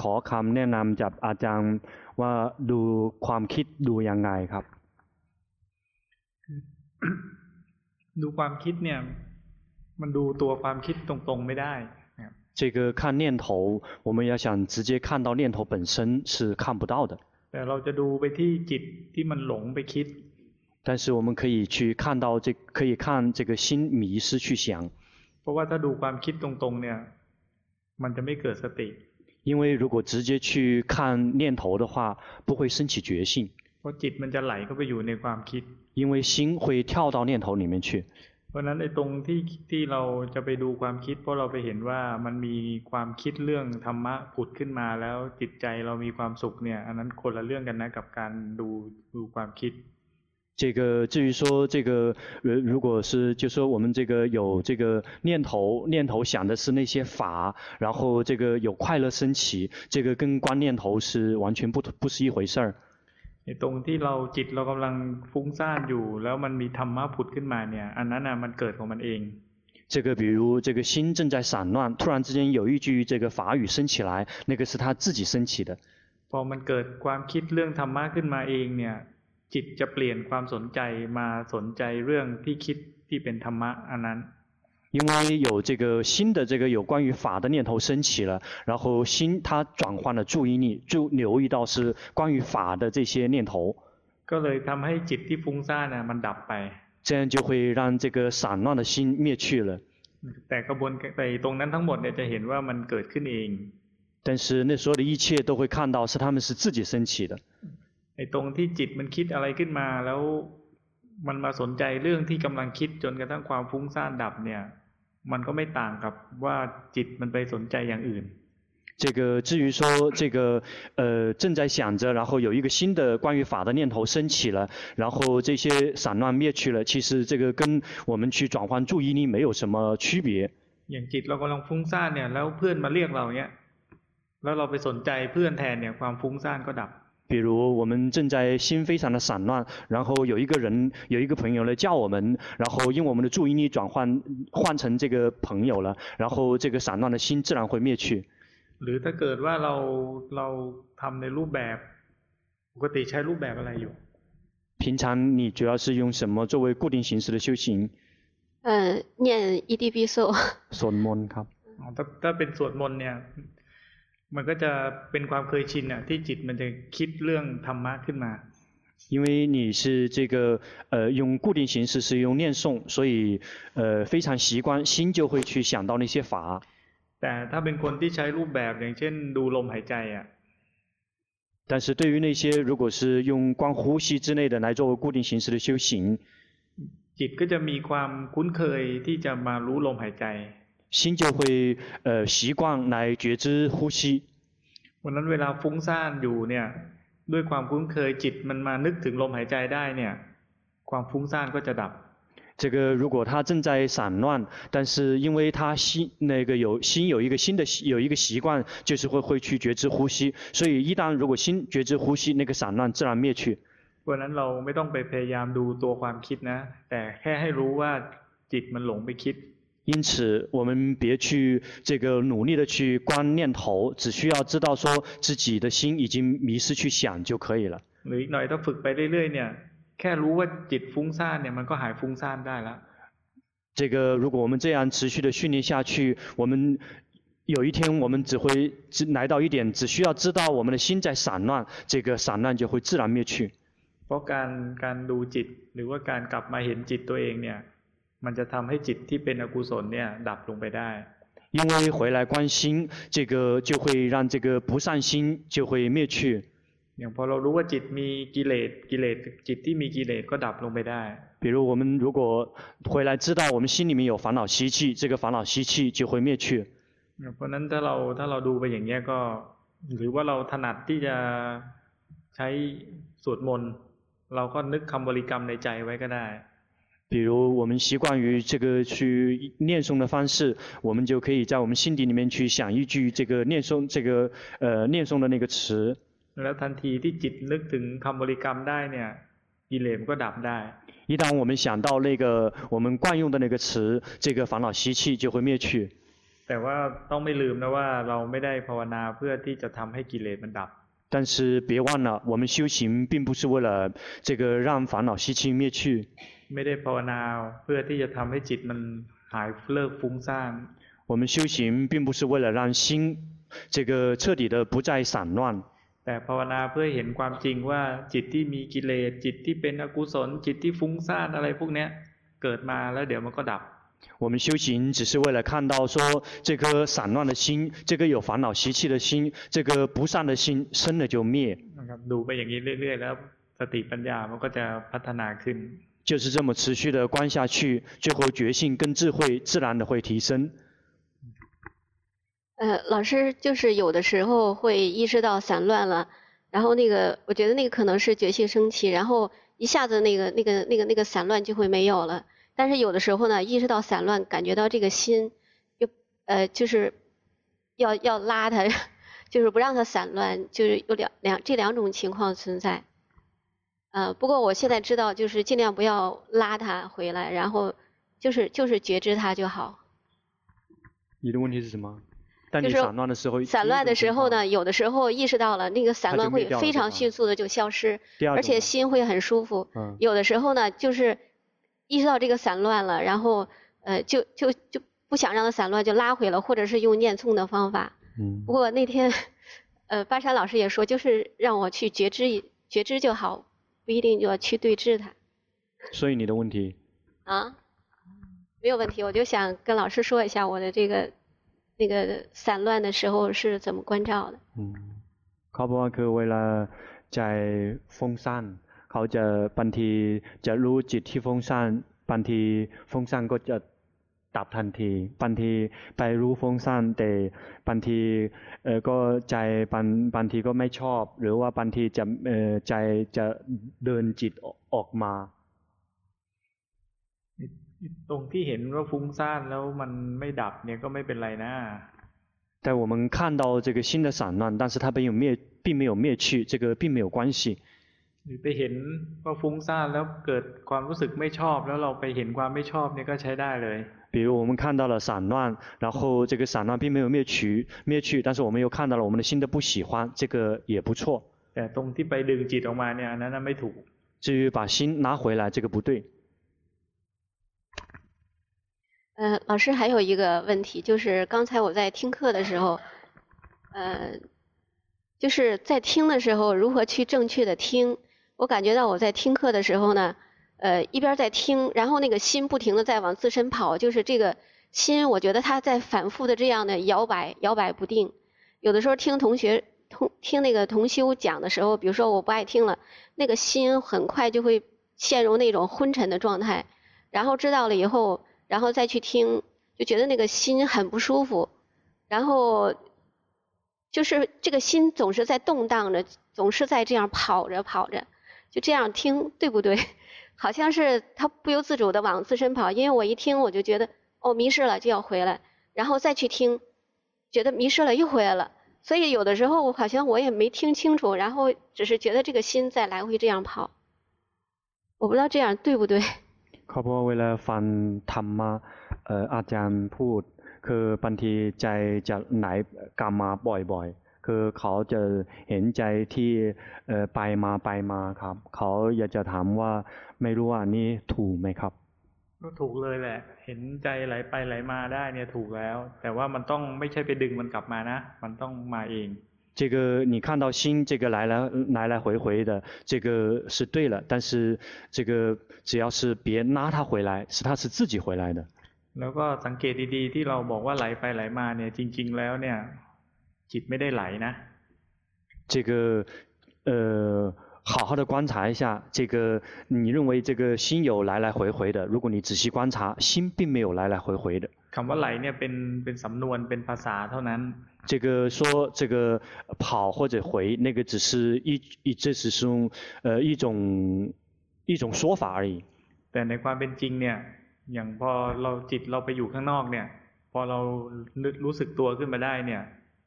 ขอคำแนะนำจากอาจารย์ว่าดูความคิดดูยังไงครับ ดูความคิดเนี่ย มันดูตัวความคิดตรงๆไม่ได้ 这个看念头，我们要想直接看到念头本身是看不到的。但是我们可以去看到这，可以看这个心迷失去想。因为如果直接去看念头的话，不会升起决心。因为心会跳到念头里面去。 เพราะนั้นในตรงที่ที่เราจะไปดูความคิด เพราะเราไปเห็นว่ามันมีความคิดเรื่องธรรมะผุดขึ้นมาแล้วจิตใจเรามีความสุขเนี่ย อันนั้นคนละเรื่องกันนะกับการดูดูความคิด。这个至于说这个，如果是就说我们这个有这个念头，念头想的是那些法，然后这个有快乐升起，这个跟观念头是完全不不是一回事儿。 ตรงที่เราจิตเรากำลังฟุ้งซ่านอยู่แล้วมันมีธรรมะผุดขึ้นมาเนี่ยอันนั้นน่ะมันเกิดของมันเอง这个比如这个心正在散乱，突然之间有一句这个法语升起来，那个是他自己升起的。พอมันเกิดความคิดเรื่องธรรมะขึ้นมาเองเนี่ยจิตจะเปลี่ยนความสนใจมาสนใจเรื่องที่คิดที่เป็นธรรมะอันนั้น 因为有这个新的这个有关于法的念头升起了，然后心它转换了注意力，就留意到是关于法的这些念头。ก็เลยทำให้จิตที่ฟุ้งซ่านน่ะมันดับไป。这样就会让这个散乱的心灭去了。แต่กระบวนแต่ตรงนั้นทั้งหมดเนี่ยจะเห็นว่ามันเกิดขึ้นเอง。但是那所有的一切都会看到是他们是自己升起的。ไอ้ตรงที่จิตมันคิดอะไรขึ้นมาแล้วมันมาสนใจเรื่องที่กำลังคิดจนกระทั่งความฟุ้งซ่านดับเนี่ย มันก็ไม่ต่างกับว่าจิตมันไปสนใจอย่างอื่น。这个至于说这个呃正在想着，然后有一个新的关于法的念头升起了，然后这些散乱灭去了，其实这个跟我们去转换注意力没有什么区别。อย่างจิตเรากำลังฟุ้งซ่านเนี่ยแล้วเพื่อนมาเรียกเราเนี่ยแล้วเราไปสนใจเพื่อนแทนเนี่ยความฟุ้งซ่านก็ดับ。 比如我们正在心非常的散乱，然后有一个人有一个朋友来叫我们，然后因为我们的注意力转换换成这个朋友了，然后这个散乱的心自然会灭去。หรือถ้าเกิดว่าเราเราทำในรูปแบบปกติใช้รูปแบบอะไรอยู่平常你主要是用什么作为固定形式的修行？嗯，念一地必受。สวดมนต์ครับถ้าถ้าเป็นสวดมนต์เนี่ย มันก็จะเป็นความเคยชินอ่ะที่จิตมันจะคิดเรื่องธรรมะขึ้นมา因为你是这个呃用固定形式是用念诵，所以呃非常习惯，心就会去想到那些法。แต่ถ้าเป็นคนที่ใช้รูปแบบอย่างเช่นดูลมหายใจอ่ะ但是对于那些如果是用观呼吸之类的来作为固定形式的修行，จิตก็จะมีความคุ้นเคยที่จะมารู้ลมหายใจ 心就会呃习惯来觉知呼吸。วันนั้นเวลาฟุ้งซ่านอยู่เนี่ยด้วยความคุ้นเคยจิตมันมานึกถึงลมหายใจได้เนี่ยความฟุ้งซ่านก็จะดับ。这个如果他正在散乱，但是因为他心那个有心有一个新的有一个习惯，就是会会去觉知呼吸，所以一旦如果心觉知呼吸，那个散乱自然灭去。วันนั้นเราไม่ต้องไปพยายามดูตัวความคิดนะแต่แค่ให้รู้ว่าจิตมันหลงไปคิด 因此，我们别去这个努力的去观念头，只需要知道说自己的心已经迷失去想就可以了。หรืออีกหน่อยถ้าฝึกไปเรื่อยๆเนี่ยแค่รู้ว่าจิตฟุ้งซ่านเนี่ยมันก็หายฟุ้งซ่านได้แล้ว。这个如果我们这样持续的训练下去，我们有一天我们只会只来到一点，只需要知道我们的心在散乱，这个散乱就会自然灭去。เพราะการการดูจิตหรือว่าการกลับมาเห็นจิตตัวเองเนี่ย มันจะทำให้จิตที่เป็นอกุศลเนี่ยดับลงไปได้因为回来观心，这个就会让这个不善心就会灭去。อย่างพอเรารู้ว่าจิตมีกิเลสกิเลสจิตที่มีกิเลสก็ดับลงไปได้比如我们如果回来知道我们心里面有烦恼习气，这个烦恼习气就会灭去。เพราะนั้นถ้าเราถ้าเราดูไปอย่างนี้ก็หรือว่าเราถนัดที่จะใช้สวดมนต์เราก็นึกคำบริกรรมในใจไว้ก็ได้ 比如我们习惯于这个去念诵的方式，我们就可以在我们心底里面去想一句这个念诵这个呃念诵的那个词。แล้วทันทีที่จิตนึกถึงคำบริกรรมได้เนี่ยกิเลสก็ดับได้一旦我们想到那个我们惯用的那个词，这个烦恼习气就会灭去。 แต่ว่าต้องไม่ลืมนะว่าเราไม่ได้ภาวนาเพื่อที่จะทำให้กิเลสมันดับ 但是别忘了，我们修行并不是为了这个让烦恼习气灭去。ไม่ได้ภาวนาเพื่อที่จะทำให้จิตมันหายเลิกฟุ้งซ่าน我们修行并不是为了让心这个彻底的不再散乱。แต่ภาวนาเพื่อเห็นความจริงว่าจิตที่มีกิเลสจิตที่เป็นอกุศลจิตที่ฟุ้งซ่านอะไรพวกนี้เกิดมาแล้วเดี๋ยวมันก็ดับ 我们修行只是为了看到说这颗散乱的心这个有烦恼习气的心这个不善的心生了就灭。就是这么持续的关下去最后觉性跟智慧自然的会提升。呃老师就是有的时候会意识到散乱了然后那个我觉得那个可能是觉性升起然后一下子那个那个那个那个散乱就会没有了。但是有的时候呢，意识到散乱，感觉到这个心又呃，就是要要拉它，*laughs* 就是不让它散乱，就是有两两这两种情况存在。呃，不过我现在知道，就是尽量不要拉它回来，然后就是就是觉知它就好。你的问题是什么？就是散乱的时候，散乱的时候呢，有的时候意识到了那个散乱会非常迅速的就消失，而且心会很舒服。嗯。有的时候呢，就是。意识到这个散乱了，然后，呃，就就就不想让它散乱，就拉回了，或者是用念诵的方法。嗯。不过那天，呃，巴山老师也说，就是让我去觉知，觉知就好，不一定就要去对治它。所以你的问题？*laughs* 啊，没有问题，我就想跟老师说一下我的这个那个散乱的时候是怎么观照的。嗯，เขาบอกว่าคือเวลาใจฟุ้งซ่าน เขาจะบางทีจะรู้จิตที่ฟุ้งซ่านบางทีฟุ้งซ่านก็จะดับทันทีบางทีไปรู้ฟุ้งซ่านแต่บางทีเออก็ใจบางบางทีก็ไม่ชอบ หรือว่าบางทีจะเออใจจะเดินจิตออกมา ตรงที่เห็นว่าฟุ้งซ่านแล้วมันไม่ดับเนี่ยก็ไม่เป็นไรนะแต่我们看到这个心的散乱，但是它并没有灭，并没有灭去，这个并没有关系。 หรือไปเห็นว่าฟุ้งซ่านแล้วเกิดความรู้สึกไม่ชอบ แล้วเราไปเห็นความไม่ชอบเนี่ยก็ใช้ได้เลย比如我们看到了散乱，然后这个散乱并没有灭去灭去，但是我们又看到了我们的心的不喜欢，这个也不错。แต่ตรงที่ไปดึงจิตออกมาเนี่ยนั้นไม่ถูก。至于把心拿回来，这个不对。呃，老师还有一个问题，就是刚才我在听课的时候，呃，就是在听的时候如何去正确的听。 我感觉到我在听课的时候呢，呃，一边在听，然后那个心不停的在往自身跑，就是这个心，我觉得它在反复的这样的摇摆，摇摆不定。有的时候听同学同听那个同修讲的时候，比如说我不爱听了，那个心很快就会陷入那种昏沉的状态，然后知道了以后，然后再去听，就觉得那个心很不舒服，然后就是这个心总是在动荡着，总是在这样跑着跑着。就这样听对不对？*laughs* 好像是他不由自主的往自身跑，因为我一听我就觉得哦迷失了就要回来，然后再去听，觉得迷失了又回来了，所以有的时候好像我也没听清楚，然后只是觉得这个心在来回这样跑，我不知道这样对不对。เขาบอกเวลาฟังธรรมะเอ่ออาจารย์พูดคือบางทีใจจะไหลกลับมาบ่อยๆ คือเขาจะเห็นใจที่ไปมาไปมาครับ เขาอยากจะถามว่าไม่รู้ว่านี่ถูกไหมครับ ก็ถูกเลยแหละ เห็นใจไหลไปไหลมาได้เนี่ยถูกแล้ว แต่ว่ามันต้องไม่ใช่ไปดึงมันกลับมานะ มันต้องมาเอง这个你看到心这个来来来来回回的，这个是对了，但是这个只要是别拉他回来，是他是自己回来的。แล้วก็สังเกตดีๆที่เราบอกว่าไหลไปไหลมาเนี่ยจริง ๆ แล้วเนี่ย จิตไม่ได้ไหลนะ这个呃，好好的观察一下，这个你认为这个心有来来回回的，如果你仔细观察，心并没有来来回回的。คำว่าไหลเนี่ยเป็นเป็นสำนวนเป็นภาษาเท่านั้น这个说这个跑或者回，那个只是一一这只是呃一种一种说法而已。แต่ในความเป็นจริงเนี่ยอย่างพอเราจิตเราไปอยู่ข้างนอกเนี่ยพอเรารู้สึกตัวขึ้นมาได้เนี่ย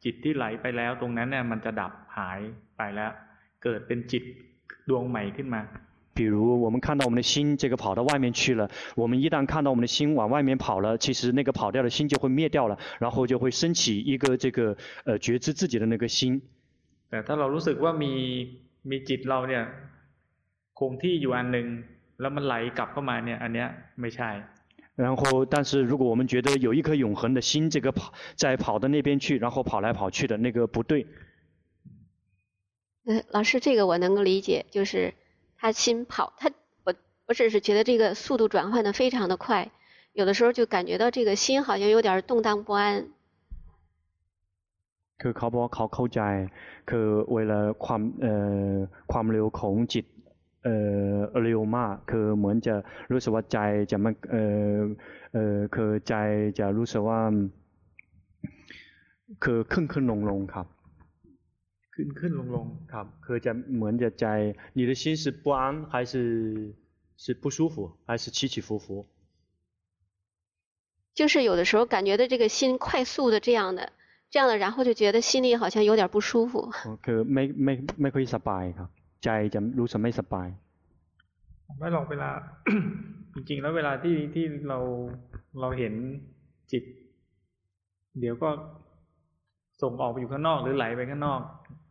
จิตที่ไหลไปแล้วตรงนั้นเนี่ยมันจะดับหายไปแล้ว เกิดเป็นจิตดวงใหม่ขึ้นมา 比如我们看到我们的心这个跑到外面去了，我们一旦看到我们的心往外面跑了，其实那个跑掉的心就会灭掉了，然后就会升起一个这个呃觉知自己的那个心。แต่ถ้าเรารู้สึกว่ามีมีจิตเราเนี่ยคงที่อยู่อันหนึ่งแล้วมันไหลกลับเข้ามาเนี่ยอันเนี้ยไม่ใช่。 然后，但是如果我们觉得有一颗永恒的心，这个跑在跑到那边去，然后跑来跑去的那个不对。嗯，老师，这个我能够理解，就是他心跑，他我我只是觉得这个速度转换的非常的快，有的时候就感觉到这个心好像有点动荡不安。คือเขาบอกเขาเข้าใจคือเวลาความเอ่อความเร็วของจิต เอ่อเร็วมากคือเหมือนจะรู้สึกว่าใจจะมันเอ่อเอ่อคือใจจะรู้สึกว่าคือขึ้นขึ้นลงลงครับขึ้นขึ้นลงลงครับคือจะเหมือนจะใจ你的心是不安还是是不舒服还是起起伏伏就是有的时候感觉到这个心快速的这样的这样的然后就觉得心里好像有点不舒服คือไม่ไม่ไม่ค่อยสบายครับ ใจจะรู้สึกไม่สบายไม่หรอกเวลา จริงๆแล้วเวลาที่ที่เราเราเห็นจิต เดี๋ยวก็ส่งออกไปอยู่ข้างนอกหรือไหลไปข้างนอก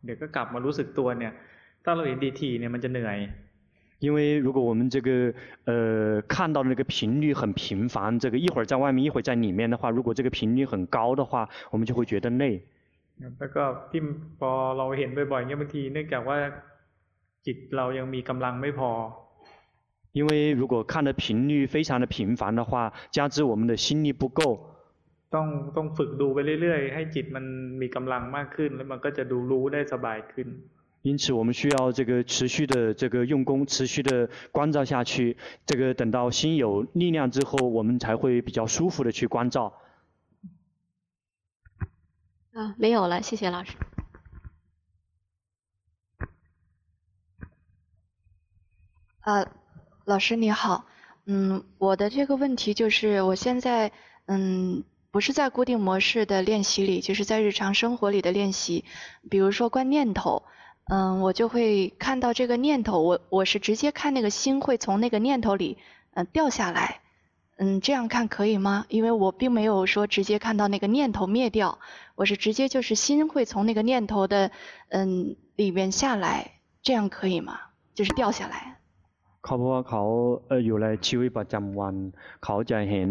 เดี๋ยวก็กลับมารู้สึกตัวเนี่ยถ้าเราเห็นดีทีเนี่ยมันจะเหนื่อย因为如果我们这个呃看到的那个频率很频繁，这个一会儿在外面一会儿在里面的话，如果这个频率很高的话，我们就会觉得累。แล้วก็ที่พอเราเห็นบ่อยๆเนี่ยบางทีเนื่องจากว่า จิตเรายังมีกำลังไม่พอ因为如果看的频率非常的频繁的话，加之我们的心力不够。ต้องต้องฝึกดูไปเรื่อยๆให้จิตมันมีกำลังมากขึ้นแล้วมันก็จะดูรู้ได้สบายขึ้น因此，我们需要这个持续的这个用功，持续的关照下去。这个等到心有力量之后，我们才会比较舒服的去关照。啊，没有了，谢谢老师。 啊，老师你好，嗯，我的这个问题就是，我现在嗯不是在固定模式的练习里，就是在日常生活里的练习，比如说观念头。嗯，我就会看到这个念头，我我是直接看那个心会从那个念头里嗯掉下来，嗯，这样看可以吗？因为我并没有说直接看到那个念头灭掉，我是直接就是心会从那个念头的嗯里面下来，这样可以吗？就是掉下来。 เขาบอกว่าเขาเอออยู่ในชีวิตประจำวันเขาจะเห็น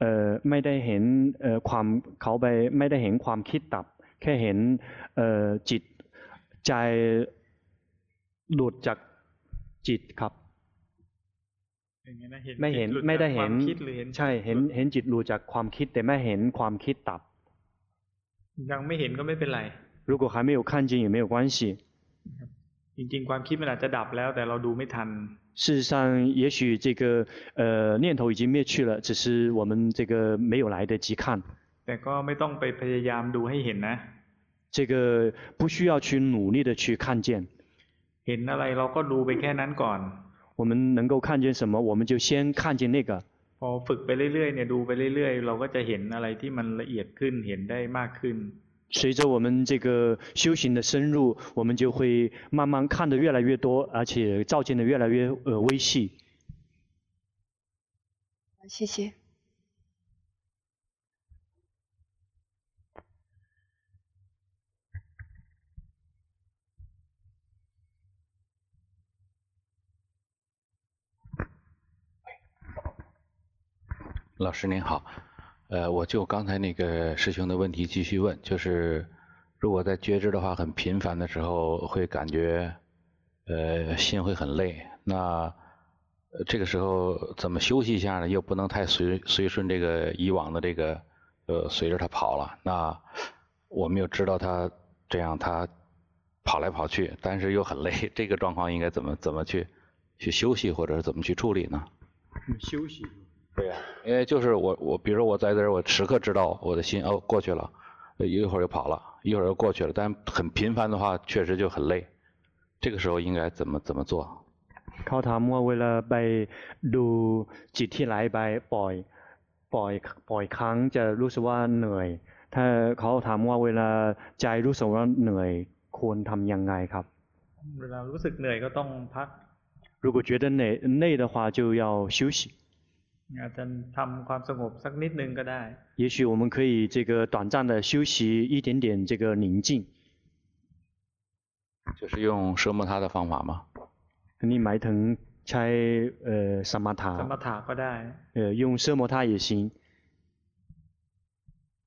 เออไม่ได้เห็นเออความเขาไปไม่ได้เห็นความคิดดับแค่เห็นเออจิตใจหลุดจากจิตครับไม่เห็นไม่ได้เห็นใช่เห็นเห็นจิตหลุดจากความคิดแต่ไม่เห็นความคิดตับยังไม่เห็นก็ไม่เป็นไร如果还没有看见也没有关系จริงๆความคิดมันอาจจะดับแล้วแต่เราดูไม่ทัน 事实上也许这个呃念头已经灭去了只是我们这个没有来得及看แต่ก็ไม่ต้องไปพยายามดูให้เห็นนะ这个不需要去努力的去看见。เห็นอะไรเราก็ดูไปแค่นั้นก่อน。我们能够看见什么，我们就先看见那个。พอฝึกไปเรื่อยๆเนี่ยดูไปเรื่อยๆเราก็จะเห็นอะไรที่มันละเอียดขึ้นเห็นได้มากขึ้น。 随着我们这个修行的深入，我们就会慢慢看得越来越多，而且照见的越来越呃微细。谢谢。老师您好，呃，我就刚才那个师兄的问题继续问，就是如果在觉知的话很频繁的时候，会感觉，呃，心会很累，那这个时候怎么休息一下呢？又不能太随随顺这个以往的这个，呃，随着他跑了，那我们又知道他这样他跑来跑去，但是又很累，这个状况应该怎么怎么去去休息，或者是怎么去处理呢？休息。对呀、啊，因为就是我我，比如说我在这儿，我时刻知道我的心哦过去了，一会儿又跑了，一会儿又过去了，但很频繁的话，确实就很累。这个时候应该怎么怎么做？เขาถามว่าเวลาไปดูจิตที่ไหลไปปล่อยปล่อยปล่อยครั้งจะรู้สึกว่าเหนื่อยถ้าเขาถามว่าเวลาใจรู้สึกว่าเหนื่อยควรทำยังไงครับเวลารู้สึกเหนื่อยก็ต้องพัก 如果觉得累累的话，就要休息。 อาจจะทำความสงบสักนิดนึงก็ได้。也许我们可以这个短暂的休息一点点这个宁静。就是用奢摩他的方法吗？你หมายถึงใช้เอ่อสมถะ。สมถะก็ได้。呃，用奢摩他也行。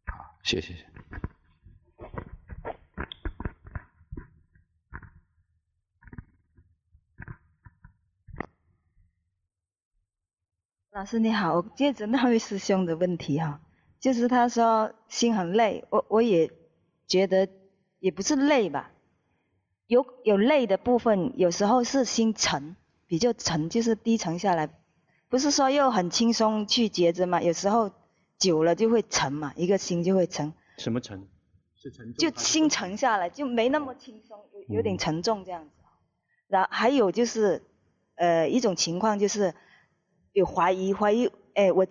好，谢谢。 老师你好，我接着那位师兄的问题哈，就是他说心很累，我我也觉得也不是累吧，有有累的部分，有时候是心沉，比较沉，就是低沉下来，不是说又很轻松去觉知嘛，有时候久了就会沉嘛，一个心就会沉。什么沉？是沉重。就心沉下来，就没那么轻松，有有点沉重这样子。嗯、然后还有就是，呃，一种情况就是。有怀疑，怀疑，哎，我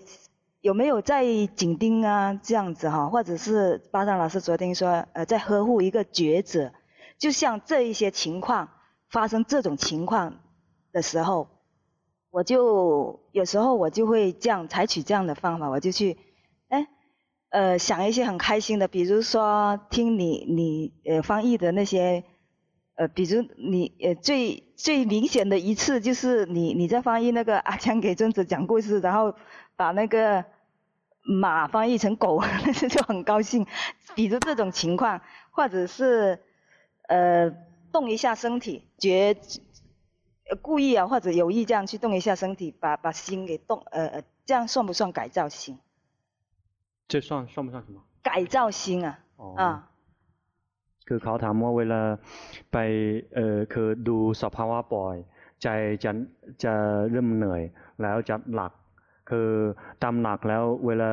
有没有在紧盯啊？这样子哈，或者是巴桑老师昨天说，呃，在呵护一个觉者，就像这一些情况发生这种情况的时候，我就有时候我就会这样采取这样的方法，我就去，哎，呃，想一些很开心的，比如说听你你呃翻译的那些。呃，比如你呃最最明显的一次就是你你在翻译那个阿强给尊子讲故事，然后把那个马翻译成狗，*laughs* 那时就很高兴。比如这种情况，或者是呃动一下身体，觉故意啊或者有意这样去动一下身体，把把心给动，呃呃，这样算不算改造心？这算算不算什么？改造心啊，哦、啊。 คือเขาถามว่าเวลาไปเออคือดูสภาวะปล่อย ใจจะจะเริ่มเหนื่อย แล้วจะหลัก คือตามหลักแล้วเวลา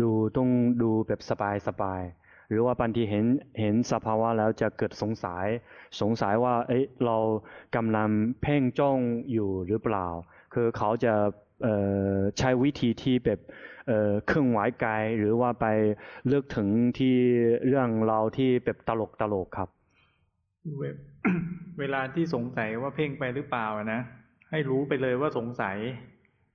ดูต้องดูแบบสบายสบายหรือว่าบางทีเห็นเห็นสภาวะแล้วจะเกิดสงสัย สงสัยว่าเอ้เรากำลังเพ่งจ้องอยู่หรือเปล่า คือเขาจะเออใช้วิธีที่แบบ เอ่อเครื่องไหวกายหรือว่าไปเลือกถึงที่เรื่องเราที่แบบตลกตลกครับ เวลาที่สงสัยว่าเพ่งไปหรือเปล่านะ ให้รู้ไปเลยว่าสงสัย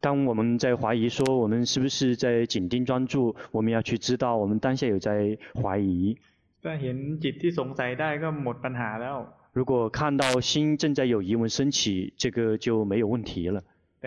当我们在怀疑说我们是不是在紧盯专注，我们要去知道我们当下有在怀疑。ถ้าเห็นจิตที่สงสัยได้ก็หมดปัญหาแล้ว如果看到心正在有疑问升起，这个就没有问题了。 แต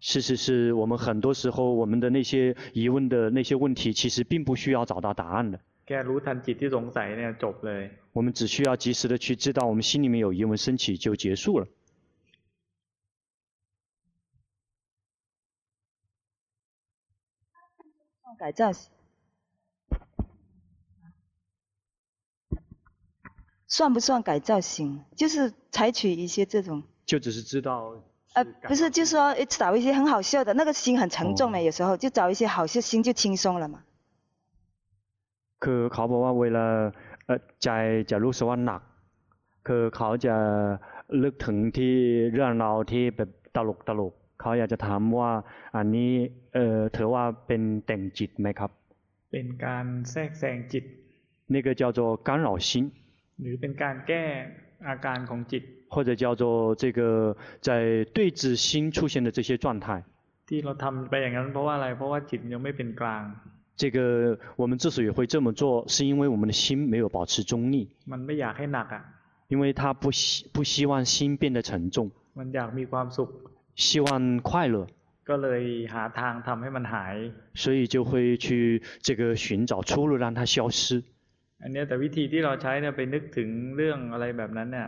是是是，我们很多时候我们的那些疑问的那些问题，其实并不需要找到答案的。我们只需要及时的去知道我们心里面有疑问升起就结束了。改造算不算改造型？就是采取一些这种。就只是知道。呃，不是，就是说找一些很好笑的，那个心很沉重的，有时候就找一些好笑，心就轻松了嘛。คือเขาบอกว่าเวลาใจจะรู้สึกว่าหนักคือเขาจะลึกถึงที่เรื่องราวที่แบบตลกตลกเขาอยากจะถามว่าอันนี้เอ่อถือว่าเป็นแต่งจิตไหมครับ เป็นการแทรกแซงจิต那个叫做干扰心หรือเป็นการแก้อาการของจิต 或者叫做这个在对峙心出现的这些状态。ที่เราทำไปอย่างนั้นเพราะว่าอะไรเพราะว่าจิตยังไม่เป็นกลาง。这个我们之所以会这么做，是因为我们的心没有保持中立。มันไม่อยากให้หนักอ่ะ。因为他不希不希望心变得沉重。มันอยากมีความสุข。希望快乐。ก็เลยหาทางทำให้มันหาย。所以就会去这个寻找出路，让它消失。อันนี้แต่วิธีที่เราใช้เนี่ยไปนึกถึงเรื่องอะไรแบบนั้นเนี่ย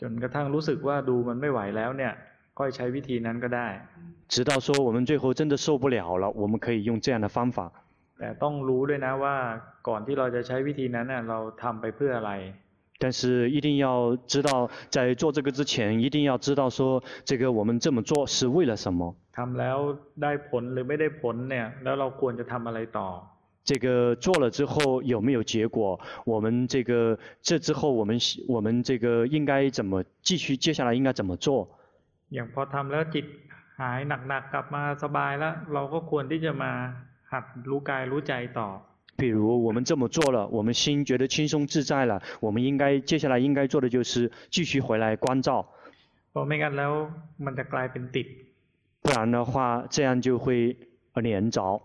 จนกระทั่งรู้สึกว่าดูมันไม่ไหวแล้วเนี่ยค่อยใช้วิธีนั้นก็ได้直到说我们最后真的受不了了，我们可以用这样的方法。แต่ต้องรู้ด้วยนะว่าก่อนที่เราจะใช้วิธีนั้นเราทำไปเพื่ออะไร但是一定要知道，在做这个之前，一定要知道说，这个我们这么做是为了什么。ทำแล้วได้ผลหรือไม่ได้ผลเนี่ยแล้วเราควรจะทำอะไรต่อ 这个做了之后有没有结果？我们这个这之后我们我们这个应该怎么继续？接下来应该怎么做？อย่างพอทำแล้วจิตหายหนักๆกลับมาสบายแล้วเราก็ควรที่จะมาหัดรู้กายรู้ใจต่อ比如我们这么做了，我们心觉得轻松自在了，我们应该接下来应该做的就是继续回来关照。不然的话，这样就会连着。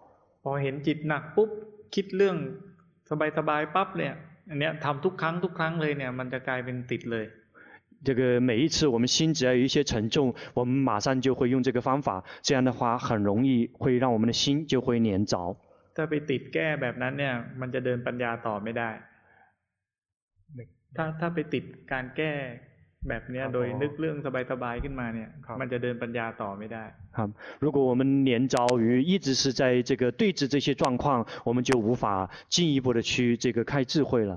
พอเห็นจิตหนักปุ๊บคิดเรื่องสบายๆปั๊บเนี่ยอันเนี้ยทำทุกครั้งทุกครั้งเลยเนี่ยมันจะกลายเป็นติดเลย这个每一次我们心只要有一些沉重，我们马上就会用这个方法，这样的话很容易会让我们的心就会连着。ถ้าไปติดแก้แบบนั้นเนี่ยมันจะเดินปัญญาต่อไม่ได้ ถ้าถ้าไปติดการแก้ แบบเนี้ยโดยนึกเรื่องสบายๆขึ้นมาเนี่ยมันจะเดินปัญญาต่อไม่ได้ครับ如果我们连着于一直是在这个对治这些状况，我们就无法进一步的去这个开智慧了。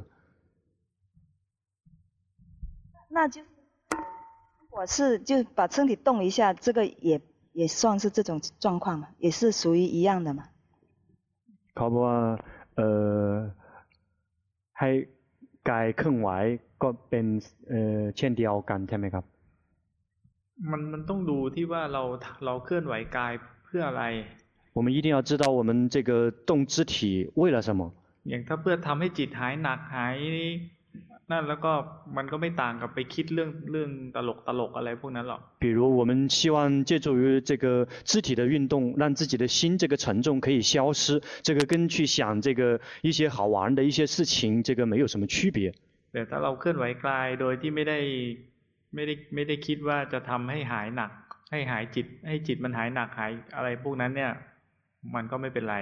那就我是就把身体动一下，这个也也算是这种状况嘛，也是属于一样的嘛。เขาบอกว่าเอ่อให้กายเคลื่อนไหว ก็เป็นเอ่อเช่นเดียวกันใช่ไหมครับมันมันต้องดูที่ว่าเราเราเคลื่อนไหวกายเพื่ออะไร我们一定要知道我们这个动肢体为了什么อย่างถ้าเพื่อทำให้จิตหายหนักหายนั่นแล้วก็มันก็ไม่ต่างกับไปคิดเรื่องเรื่องตลกตลกอะไรพวกนั้นหรอก比如我们希望借助于这个肢体的运动，让自己的心这个沉重可以消失，这个跟去想这个一些好玩的一些事情，这个没有什么区别。 แต่ถ้าเราเคลื่อนไหวกายโดยที่ไม่ได้ไม่ได้ไม่ได้คิดว่าจะทำให้หายหนัก ให้หายจิตให้จิตมันหายหนักหายอะไรพวกนั้นเนี่ยมันก็ไม่เป็นไร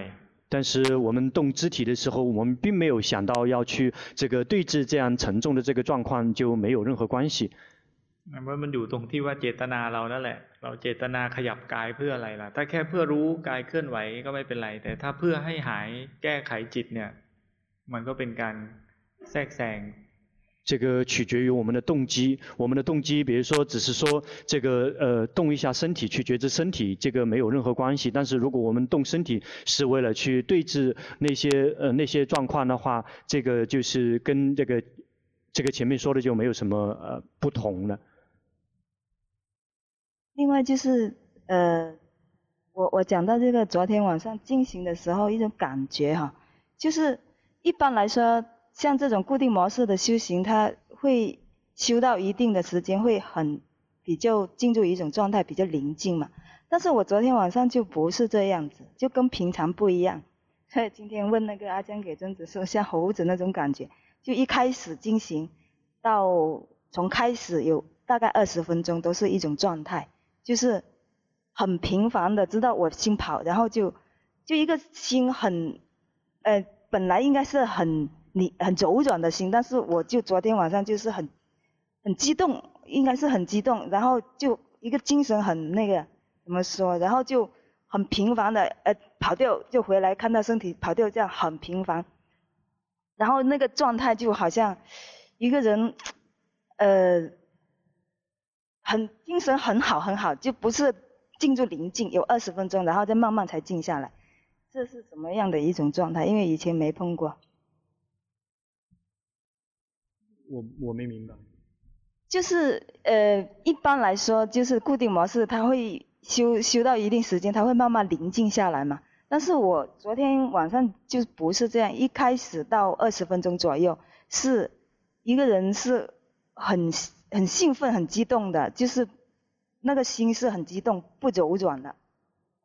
但是我们动肢体的时候，我们并没有想到要去这个对治这样沉重的这个状况，就没有任何关系。มันอยู่ตรงที่ว่าเจตนาเรานั่นแหละ เราเจตนาขยับกายเพื่ออะไรล่ะ ถ้าแค่เพื่อรู้กายเคลื่อนไหวก็ไม่เป็นไร แต่ถ้าเพื่อให้หายแก้ไขจิตเนี่ย มันก็เป็นการแทรกแซง 这个取决于我们的动机，我们的动机，比如说只是说这个呃动一下身体去觉知身体，这个没有任何关系。但是如果我们动身体是为了去对治那些呃那些状况的话，这个就是跟这个这个前面说的就没有什么呃不同了。另外就是呃我我讲到这个昨天晚上进行的时候一种感觉哈，就是一般来说。像这种固定模式的修行，它会修到一定的时间，会很比较进入一种状态，比较宁静嘛。但是我昨天晚上就不是这样子，就跟平常不一样。所 *laughs* 以今天问那个阿江给尊子说，像猴子那种感觉，就一开始进行到从开始有大概二十分钟都是一种状态，就是很频繁的知道我心跑，然后就就一个心很，呃，本来应该是很。你很柔软的心，但是我就昨天晚上就是很很激动，应该是很激动，然后就一个精神很那个怎么说，然后就很频繁的呃跑掉就回来，看到身体跑掉这样很频繁，然后那个状态就好像一个人呃很精神很好很好，就不是进入宁静有二十分钟，然后再慢慢才静下来，这是什么样的一种状态？因为以前没碰过。我我没明白，就是呃，一般来说，就是固定模式，它会修修到一定时间，它会慢慢宁静下来嘛。但是我昨天晚上就不是这样，一开始到二十分钟左右，是一个人是很很兴奋、很激动的，就是那个心是很激动、不柔软的，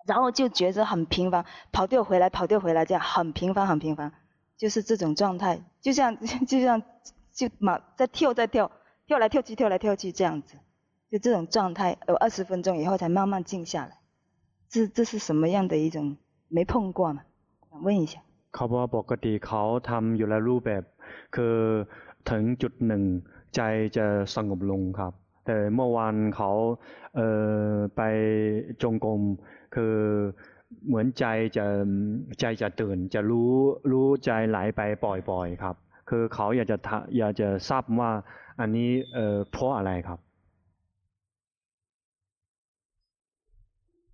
然后就觉得很频繁，跑掉回来、跑掉回来，这样很频繁、很频繁，就是这种状态，就像 *laughs* 就像。就马在跳在跳，跳来跳去，跳来跳去这样子， 就这种状态，有二十分钟以后才慢慢静下来。这这是什么样的一种？没碰过嘛？想问一下。เขาบอกปกติเขาทำอยู่แล้วรูปแบบ คือถึงจุดหนึ่งใจจะสงบลงครับ แต่เมื่อวานเขาเอ่อไปจงกรมคือเหมือนใจจะใจจะตื่น จะรู้รู้ใจไหลไปปล่อยๆครับ คือเขาอยากจะอยากจะทราบว่าอันนี้เอ่อเพราะอะไรครับ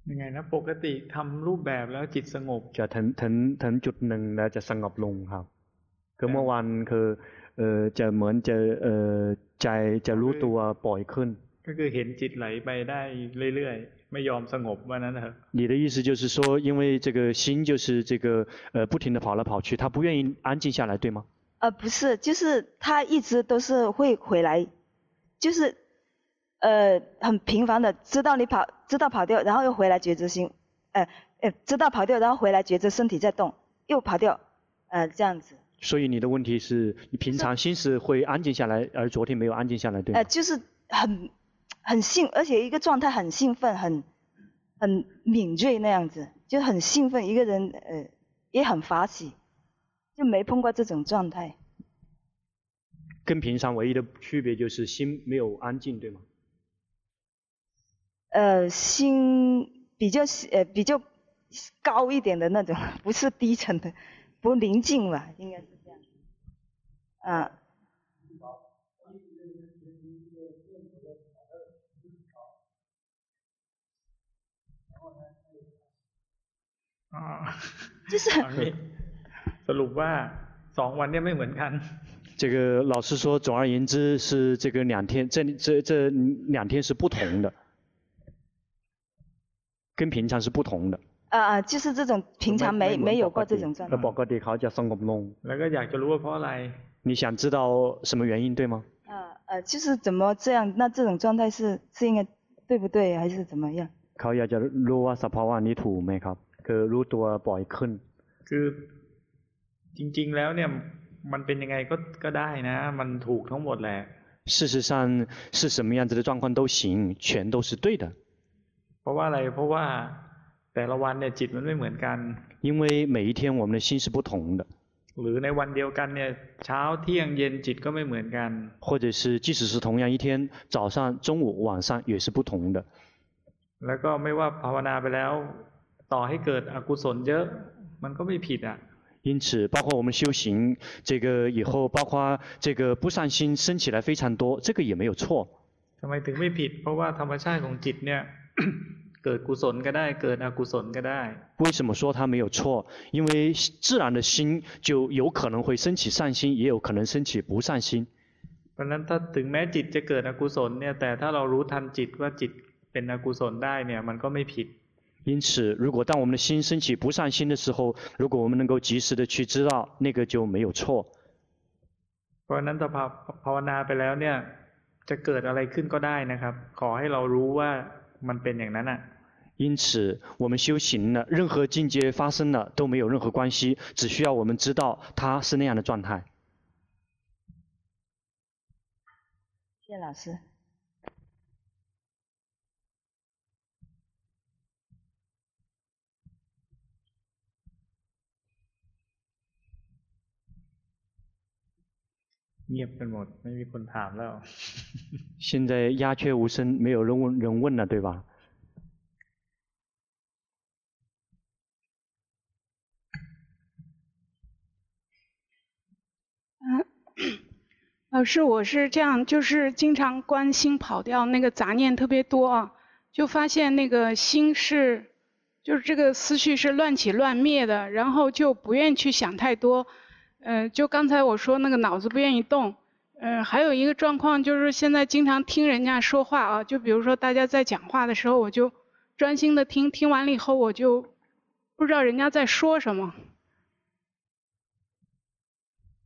ยังไงนะปกติทำรูปแบบแล้วจิตสงบ จะถึงถึงถึงจุดหนึ่งแล้วจะสงบลงครับ คือเมื่อวานคือเอ่อจะเหมือนจะเอ่อใจจะรู้ตัวปล่อยขึ้น ก็คือเห็นจิตไหลไปได้เรื่อยๆไม่ยอมสงบว่านั้นเถอะ你的意思就是说因为这个心就是这个呃不停地跑来跑去他不愿意安静下来对吗 呃不是就是他一直都是会回来就是呃，很频繁的知道你跑，知道跑掉，然后又回来觉知心，呃，呃，知道跑掉，然后回来觉知身体在动，又跑掉，呃，这样子。所以你的问题是你平常心思会安静下来，而昨天没有安静下来，对吗？呃，就是很很兴，而且一个状态很兴奋，很很敏锐那样子，就很兴奋，一个人呃也很法喜，就没碰过这种状态。跟平常唯一的区别就是心没有安静，对吗？呃，心比较呃比较高一点的那种，*laughs* 不是低沉的，*laughs* 不宁静吧，应该是这样。啊。啊。就是。สรุปว่าสองวันเนี่ยไม่เหมือนกัน。这个老师说，总而言之是这个两天，这这这两天是不同的。跟平常是不同的。啊啊，就是这种平常没没有过这种状态。那ปกติเขาจะสงบลง。แล้วก็อยากจะรู้ว่าเพราะอะไร？你想知道什么原因对吗？啊呃，就是怎么这样？那这种状态是是应该对不对，还是怎么样？เขาอยากจะรู้ว่าสภาวะนี้ถูกไหมครับคือรู้ตัวปล่อยขึ้น。คือ จริงๆแล้วเนี่ยมันเป็นยังไงก็ก็ได้นะมันถูกทั้งหมดแหละ。事实上是什么样子的状况都行，全都是对的。เพราะว่าอะไรเพราะว่าแต่ละวันเนี่ยจิตมันไม่เหมือนกัน因为每一天我们的心是不同的หรือในวันเดียวกันเนี่ยเช้าเที่ยงเย็นจิตก็ไม่เหมือนกัน或者是即使是同样一天早上中午晚上也是不同的แล้วก็ไม่ว่าภาวนาไปแล้วต่อให้เกิดอกุศลเยอะมันก็ไม่ผิดอ่ะ 因此包括我们修行这个以后包括这个不善心生起来非常多这个也没有错*coughs* ทำไมถึงไม่ผิดเพราะว่าธรรมชาติของจิตเนี่ยเกิดกุศลก็ได้เกิดอกุศลก็ได้为什么说它没有错？因为自然的心就有可能会升起善心，也有可能升起不善心。เพราะนั้นถ้าถึงแม้จิตจะเกิดอกุศลเนี่ยแต่ถ้าเรารู้ทันจิตว่าจิตเป็นอกุศลได้เนี่ยมันก็ไม่ผิด 因此，如果当我们的心升起不善心的时候，如果我们能够及时的去知道，那个就没有错。เพราะนั้นถ้าภาวนาไปแล้วเนี่ยจะเกิดอะไรขึ้นก็ได้นะครับ ขอให้เรารู้ว่ามันเป็นอย่างนั้นอ่ะ因此，我们修行了，任何境界发生了都没有任何关系，只需要我们知道它是那样的状态。谢谢老师。 *laughs* เงียบกันหมดไม่มีคนถามแล้ว现在鸦雀无声，没有人问人问了，对吧？*coughs* 老师，我是这样，就是经常观心跑掉，那个杂念特别多啊，就发现那个心是，就是这个思绪是乱起乱灭的，然后就不愿意去想太多。 呃，就刚才我说那个脑子不愿意动。呃，还有一个状况就是现在经常听人家说话啊，就比如说大家在讲话的时候，我就专心的听，听完了以后我就不知道人家在说什么。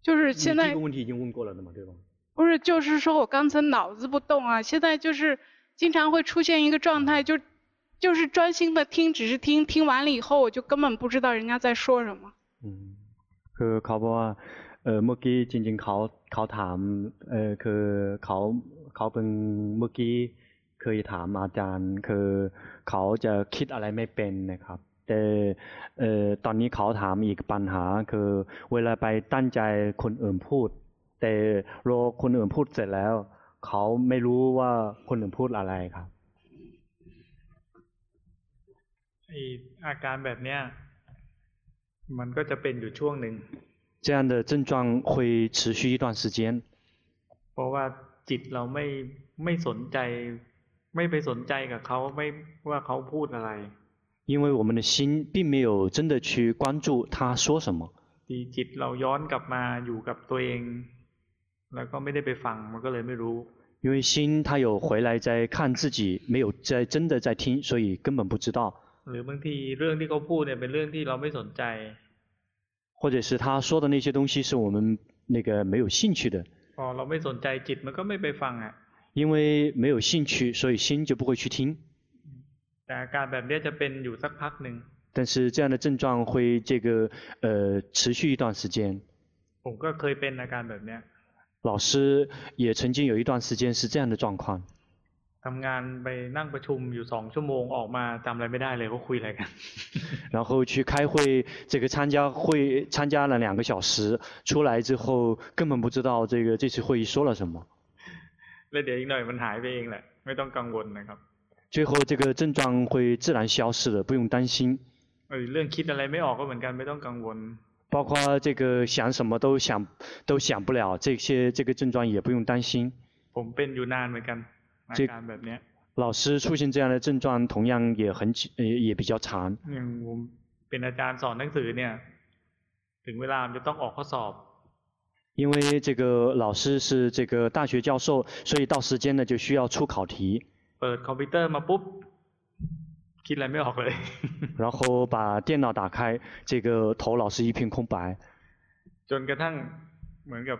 就是现在。你这个问题已经问过了的嘛，对吧？不是，就是说我刚才脑子不动啊，现在就是经常会出现一个状态，就就是专心的听，只是听，听完了以后我就根本不知道人家在说什么。嗯， คือเขาบอกว่าเออเมื่อกี้จริง ๆเขาเขาถามเออคือเขาเขาเป็นเมื่อกี้เคยถามอาจารย์ คือเขาจะคิดอะไรไม่เป็นนะครับแต่เออตอนนี้เขาถามอีกปัญหา คือเวลาไปตั้งใจคนอื่นพูด แต่รอคนอื่นพูดเสร็จแล้ว เขาไม่รู้ว่าคนอื่นพูดอะไรครับไออาการแบบเนี้ย มันก็จะเป็นอยู่ช่วงหนึ่ง 这样的症状会持续一段时间， เพราะว่าจิตเราไม่ไม่สนใจ ไม่ไปสนใจกับเขาไม่ว่าเขาพูดอะไร 因为我们的心并没有真的去关注他说什么。 ที่จิตเราย้อนกลับมาอยู่กับตัวเอง แล้วก็ไม่ได้ไปฟังมันก็เลยไม่รู้ 因为心他有回来在看自己，没有在真的在听，所以根本不知道。 หรือบางทีเรื่องที่เขาพูดเนี่ยเป็นเรื่องที่เราไม่สนใจ 或者是他说的那些东西是我们那个没有兴趣的， พอเราไม่สนใจจิตมันก็ไม่ไปฟังอ่ะ 因为没有兴趣，所以心就不会去听。 แต่อาการแบบเนี้ยจะเป็นอยู่สักพักหนึ่ง 但是这样的症状会这个呃持续一段时间。 ผมก็เคยเป็นอาการแบบเนี้ย 老师也曾经有一段时间是这样的状况。 ทำงานไปนั่งประชุมอยู่สองชั่วโมงออกมาจำอะไรไม่ได้เลยเขาคุยอะไรกัน *laughs* 然后去开会，这个参加会参加了两个小时，出来之后根本不知道这个这次会议说了什么。 *laughs* แล้วเดี๋ยวอีกหน่อยมันหายไปเองแหละ ไม่ต้องกังวลนะครับ 最后这个症状会自然消失的，不用担心。 เออเรื่องคิดอะไรไม่ออกก็เหมือนกันไม่ต้องกังวล 包括这个想什么都想都想不了，这些这个症状也不用担心。 ผมเป็นอยู่นานเหมือนกันอา 这 การแบบเนี้ย 老师出现这样的症状，同样也很久呃也比较长。 อย่างผมเป็นอาจารย์สอนหนังสือเนี่ย ถึงเวลามันจะต้องออกข้อสอบ 因为这个老师是这个大学教授，所以到时间呢就需要出考题。 เปิดคอมพิวเตอร์มาปุ๊บ คิดอะไรไม่ออกเลย 然*laughs* 后把电脑打开，这个头脑是一片空白。 จนกระทั่งเหมือนกับ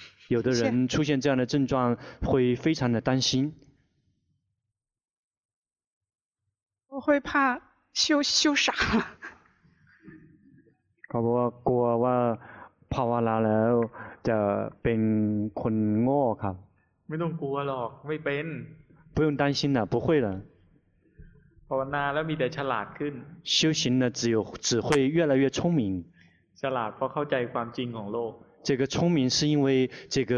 *laughs* 有的人出现这样的症状会非常的担心。我会怕修修傻*laughs* 了。 เขาบอกว่ากลัวว่าภาวนาแล้วจะเป็นคนโง่ครับ ไม่ต้องกลัวหรอกไม่เป็น 不用担心了，不会了。 ภาวนาแล้วมีแต่ฉลาดขึ้น 修行呢，只有只会越来越聪明。 ฉลาดเพราะเข้าใจความจริงของโลก 这个聪明是因为这个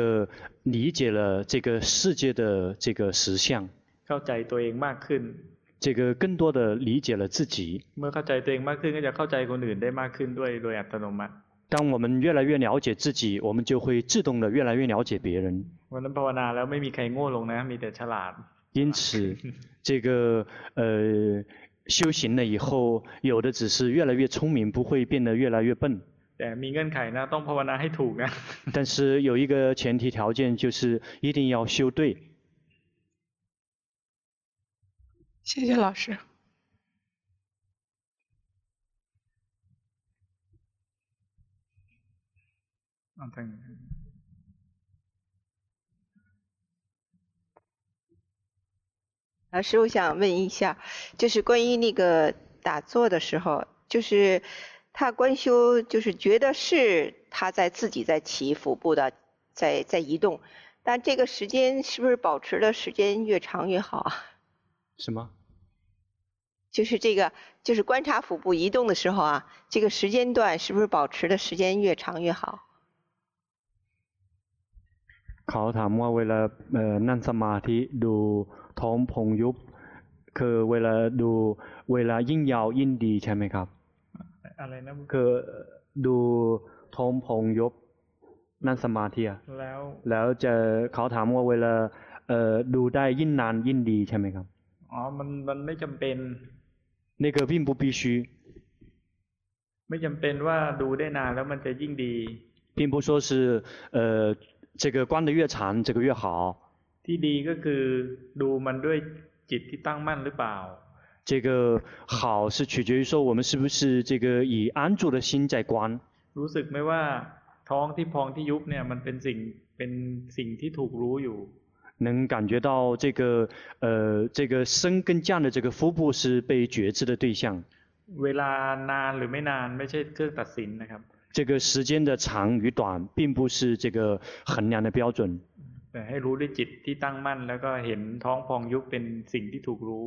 理解了这个世界的这个实相， เข้าใจตัวเองมากขึ้น 这个更多的理解了自己。 เมื่อเข้าใจตัวเองมากขึ้นก็จะเข้าใจคนอื่นได้มากขึ้นด้วยโดยอัตโนมัติ 当我们越来越了解自己，我们就会自动的越来越了解别人。 วันนั้นภาวนาแล้วไม่มีใครโง่ลงนะ มีแต่ฉลาด 因此，这个呃 修行了以后，有的只是越来越聪明，不会变得越来越笨。 แต่มีเงื่อนไขนะต้องภาวนาให้ถูกนะ *laughs* *laughs* 但是有一个前提条件，就是一定要修对。谢谢老师。啊对 老师，我想问一下，就是关于那个打坐的时候，就是他观修，就是觉得是他在自己在起腹部的，在在移动，但这个时间是不是保持的时间越长越好啊？什么？就是这个，就是观察腹部移动的时候啊，这个时间段是不是保持的时间越长越好？ เขาถามว่าเวลาเอ่อนั่งสมาธิดู ท้องพองยุบคือเวลาดูเวลายิ่งยาวยิ่งดีใช่ไหมครับ อะไรนะ คือดูท้องพองยุบนั่งสมาธิอะ แล้ว แล้วจะเขาถามว่าเวลาเอ่อดูได้ยิ่งนานยิ่งดีใช่ไหมครับ อ๋อมันมันไม่จำเป็น 那个并不必须 ไม่จำเป็นว่าดูได้นานแล้วมันจะยิ่งดี 并不说是呃这个观得越长这个越好 ที่ดีก็คือดูมันด้วยจิตที่ตั้งมั่นหรือเปล่า 这个好是取决于说我们是不是这个以安住的心在观。รู้สึกไหมว่าท้องที่พองที่ยุบเนี่ยมันเป็นสิ่งเป็นสิ่งที่ถูกรู้อยู่。能感觉到这个呃这个升跟降的这个腹部是被觉知的对象。เวลานานหรือไม่นานไม่ใช่เครื่องตัดสินนะครับ。这个时间的长与短并不是这个衡量的标准。 แต่ให้รู้ด้วยจิตที่ตั้งมั่นแล้วก็เห็นท้องพองยุบเป็นสิ่งที่ถูกรู้。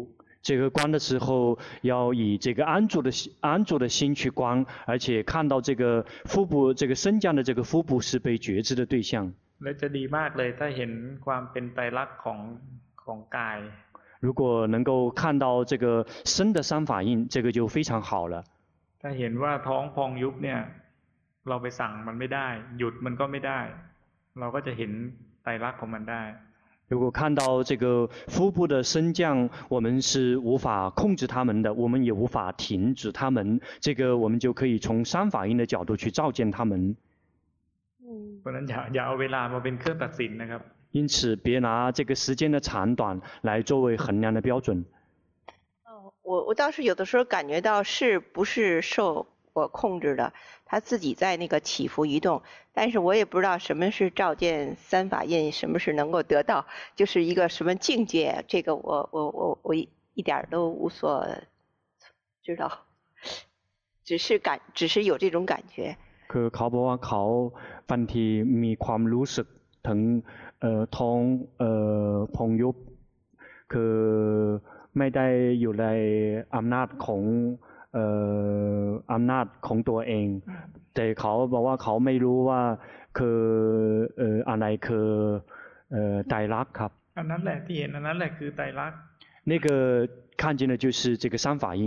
这个观的时候，要以这个安住的心安住的心去观，而且看到这个腹部这个升降的这个腹部是被觉知的对象。และจะดีมากเลยถ้าเห็นความเป็นไตรลักษณ์ของของกาย。如果能够看到这个身的三法印，这个就非常好了。ถ้าเห็นว่าท้องพองยุบเนี่ยเราไปสั่งมันไม่ได้ หยุดมันก็ไม่ได้ เราก็จะเห็นไต รลักษณ์ของมันได้。如果看到这个腹部的升降，我们是无法控制他们的，我们也无法停止他们，这个我们就可以从三法印的角度去照见他们。嗯。不能讲อย่าเอาเวลามาเป็นเครื่องตัดสินนะครับ。因此，别拿这个时间的长短来作为衡量的标准。哦，我我倒是有的时候感觉到是不是受。我控制的， 他自己在那个起伏移动，但是我也不知道什么是照见三法印，什么是能够得到，就是一个什么境界，这个我我我我一点都无所知道，只是感，只是有这种感觉。คือเขาบอกว่าเขาบางทีมีความรู้สึกถึงเอ่อท้องเอ่อพองยุบคือไม่ได้อยู่ในอำนาจของเ อ่ออำนาจของตัวเอง แต่เขาบอกว่าเขาไม่รู้ว่าคือเอ่ออะไรคือเอ่อไตรลักษณ์ครับ อันนั้นแหละที่เห็นอันนั้นแหละคือไตรลักษณ์那个看见的就是这个三法印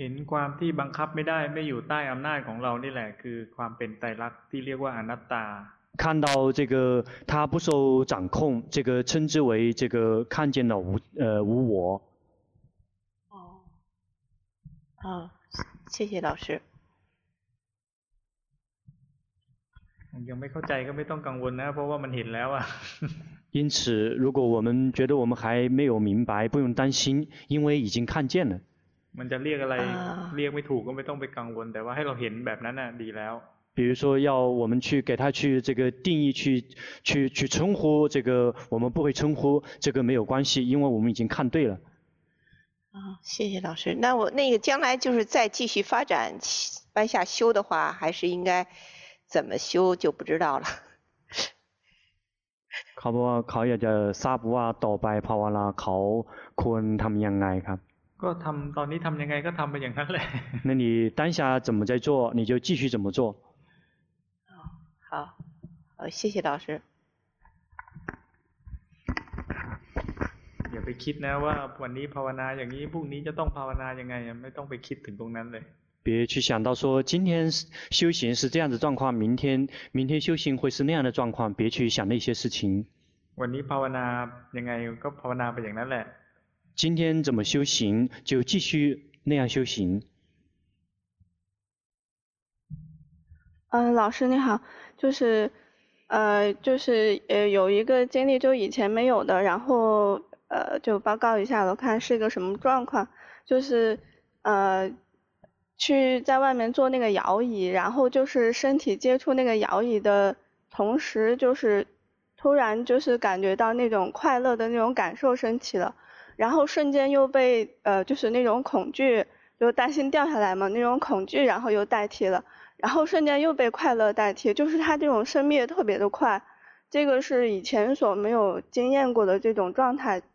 เห็นความที่บังคับไม่ได้ไม่อยู่ใต้อำนาจของเรานี่แหละคือความเป็นไตรลักษณ์ที่เรียกว่าอนัตตา看到这个他不受掌控，这个称之为这个看见了无呃无我。哦，啊。 谢谢老师。ยังไม่เข้าใจก็ไม่ต้องกังวลนะเพราะว่ามันเห็นแล้ว啊。*laughs* 因此，如果我们觉得我们还没有明白，不用担心，因为已经看见了。มันจะเรียกอะไรเรียกไม่ถูกก็ไม่ต้องไปกังวลแต่ว่าให้เราเห็นแบบนั้นน่ะดีแล้ว。比如说要我们去给他去这个定义去去去称呼这个，我们不会称呼这个没有关系，因为我们已经看对了。 啊，谢谢老师。那我那个将来就是再继续发展往下修的话，还是应该怎么修就不知道了。*laughs* เขาบอกว่าเขาอยากจะทราบว่าต่อไปภาวนาเขาควรทำยังไงครับก็ทำตอนนี้ทำยังไงก็ทำไปอย่างนั้นแหละ那你当下怎么在做，你就继续怎么做。好，好，谢谢老师。 อย่าไปคิดนะว่าวันนี้ภาวนาอย่างนี้พรุ่งนี้จะต้องภาวนายังไงไม่ต้องไปคิดถึงตรงนั้นเลย别去想到说今天修行是这样的状况，明天明天修行会是那样的状况，别去想那些事情。วันนี้ภาวนายังไงก็ภาวนาไปอย่างนั้นแหละ。今天怎么修行就继续那样修行。嗯，老师你好，就是，呃，就是呃有一个经历，就以前没有的，然后。 呃，就报告一下，我看是个什么状况，就是呃，去在外面做那个摇椅，然后就是身体接触那个摇椅的同时，就是突然就是感觉到那种快乐的那种感受升起了，然后瞬间又被呃就是那种恐惧，就担心掉下来嘛，那种恐惧然后又代替了，然后瞬间又被快乐代替，就是它这种生灭特别的快，这个是以前所没有经验过的这种状态。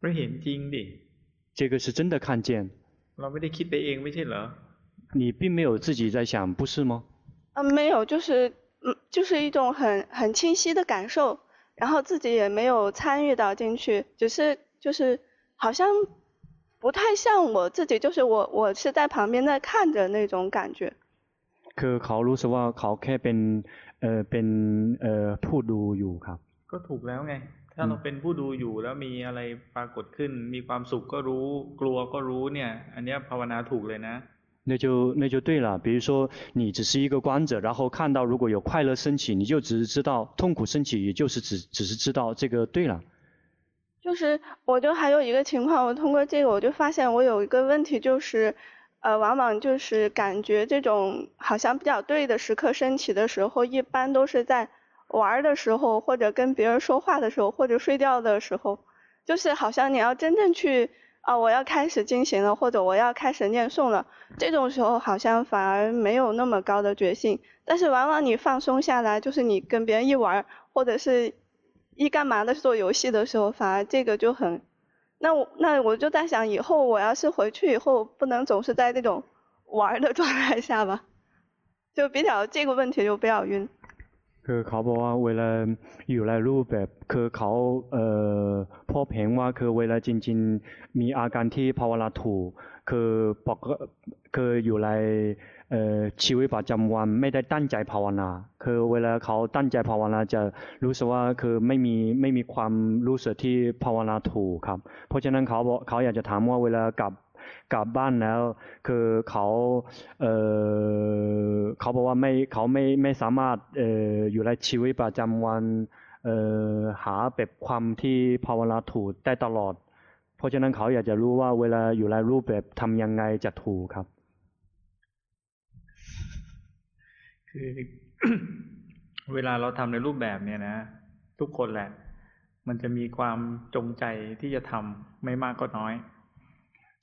ไม่เห็นจริงดิ这个是真的看见เราไม่ได้คิดไปเองไม่ใช่เหรอ你并没有自己在想不是吗嗯没有就是嗯就是一种很很清晰的感受然后自己也没有参与到进去只是就是好像 不太像我自己，就是我我是在旁边在看着那种感觉。คือเขารู้สึกว่าเขาแค่เป็นเอ่อเป็นเอ่อผู้ดูอยู่ครับ ก็ถูกแล้วไง ถ้าเราเป็นผู้ดูอยู่แล้วมีอะไรปรากฏขึ้น มีความสุขก็รู้ กลัวก็รู้เนี่ย อันนี้ภาวนาถูกเลยนะ那就那就对了。比如说，你只是一个观者，然后看到如果有快乐升起，你就只是知道；痛苦升起，也就是只只是知道这个对了。就是，我就还有一个情况，我通过这个，我就发现我有一个问题，就是，呃，往往就是感觉这种好像比较对的时刻升起的时候，一般都是在 玩的时候，或者跟别人说话的时候，或者睡觉的时候，就是好像你要真正去。啊，我要开始进行了，或者我要开始念诵了，这种时候好像反而没有那么高的决心。但是往往你放松下来，就是你跟别人一玩，或者是一干嘛的做游戏的时候，反而这个就很。那我那我就在想，以后我要是回去以后，不能总是在这种玩的状态下吧，就比较这个问题就比较晕。 คือเขาบอกว่าเวลาอยู่ในรูปแบบคือเขาเอ่อพบเห็นว่าคือเวลาจริง ๆ มีอาการที่ภาวนาถูกคือปกคืออยู่ในเออชีวิตประจำวันไม่ได้ตั้งใจภาวนา คือเวลาเขาตั้งใจภาวนาจะรู้สึกว่าคือไม่มีไม่มีความรู้สึกที่ภาวนาถูกครับ เพราะฉะนั้นเขาบอกเขาอยากจะถามว่าเวลากลับ กลับบ้านแล้ว คือเขาเออเขาบอกว่าไม่เขาไม่ไม่สามารถเอออยู่ในชีวิตประจำวันเออหาแบบความที่ภาวนาถูกได้ตลอด เพราะฉะนั้นเขาอยากจะรู้ว่าเวลาอยู่ในรูปแบบทำยังไงจะถูกครับ คือเวลาเราทำในรูปแบบเนี่ยนะ ทุกคนแหละ มันจะมีความจงใจที่จะทำไม่มากก็น้อย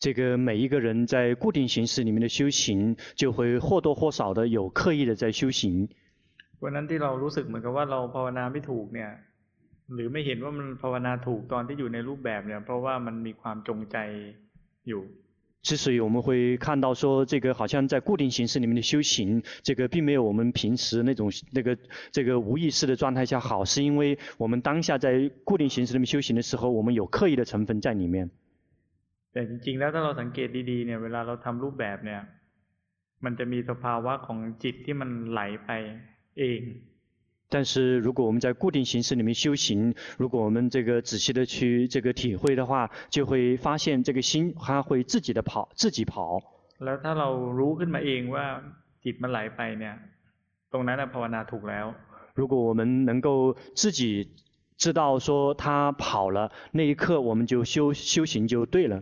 这个每一个人在固定形式里面的修行，就会或多或少的有刻意的在修行。วันนั้นที่เรารู้สึกเหมือนกับว่าเราภาวนาไม่ถูกเนี่ย หรือไม่เห็นว่ามันภาวนาถูกตอนที่อยู่ในรูปแบบเนี่ย เพราะว่ามันมีความจงใจอยู่之所以我们会看到说，这个好像在固定形式里面的修行，这个并没有我们平时那种那个这个无意识的状态下好，是因为我们当下在固定形式里面修行的时候，我们有刻意的成分在里面。 แต่จริงๆแล้วถ้าเราสังเกตดีๆเนี่ยเวลาเราทำรูปแบบเนี่ย มันจะมีสภาวะของจิตที่มันไหลไปเอง但是如果我们在固定形式里面修行，如果我们这个仔细的去这个体会的话，就会发现这个心它会自己的跑，自己跑。แล้วถ้าเรารู้ขึ้นมาเองว่าจิตมันไหลไปเนี่ย ตรงนั้นภาวนาถูกแล้ว 如果我们能够自己知道说它跑了，那一刻我们就修修行就对了。